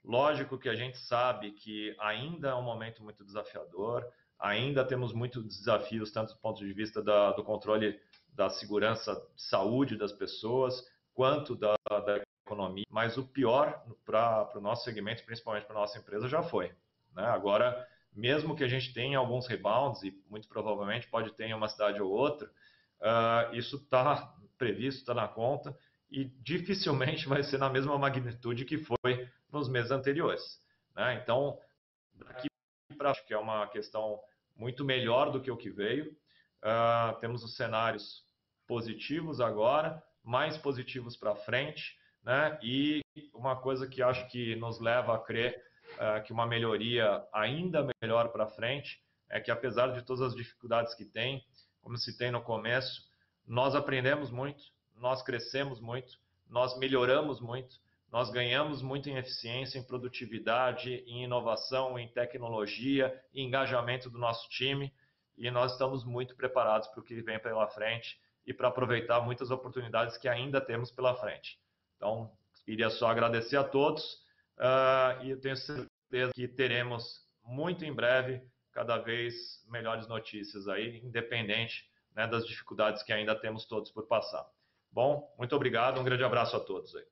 Lógico que a gente sabe que ainda é um momento muito desafiador, Ainda temos muitos desafios, tanto do ponto de vista da, do controle da segurança, saúde das pessoas, quanto da, da economia. Mas o pior para o nosso segmento, principalmente para a nossa empresa, já foi. Né? Agora, mesmo que a gente tenha alguns rebounds, e muito provavelmente pode ter em uma cidade ou outra, uh, isso está previsto, está na conta, e dificilmente vai ser na mesma magnitude que foi nos meses anteriores. Né? Então, daqui para acho que é uma questão muito melhor do que o que veio. Uh, temos os cenários positivos agora, mais positivos para frente, né? E uma coisa que acho que nos leva a crer uh, que uma melhoria ainda melhor para frente é que, apesar de todas as dificuldades que tem, como se tem no começo, nós aprendemos muito, nós crescemos muito, nós melhoramos muito, nós ganhamos muito em eficiência, em produtividade, em inovação, em tecnologia, em engajamento do nosso time e nós estamos muito preparados para o que vem pela frente e para aproveitar muitas oportunidades que ainda temos pela frente. Então, queria só agradecer a todos uh, e eu tenho certeza que teremos muito em breve cada vez melhores notícias aí, independente né, das dificuldades que ainda temos todos por passar. Bom, muito obrigado, um grande abraço a todos aí.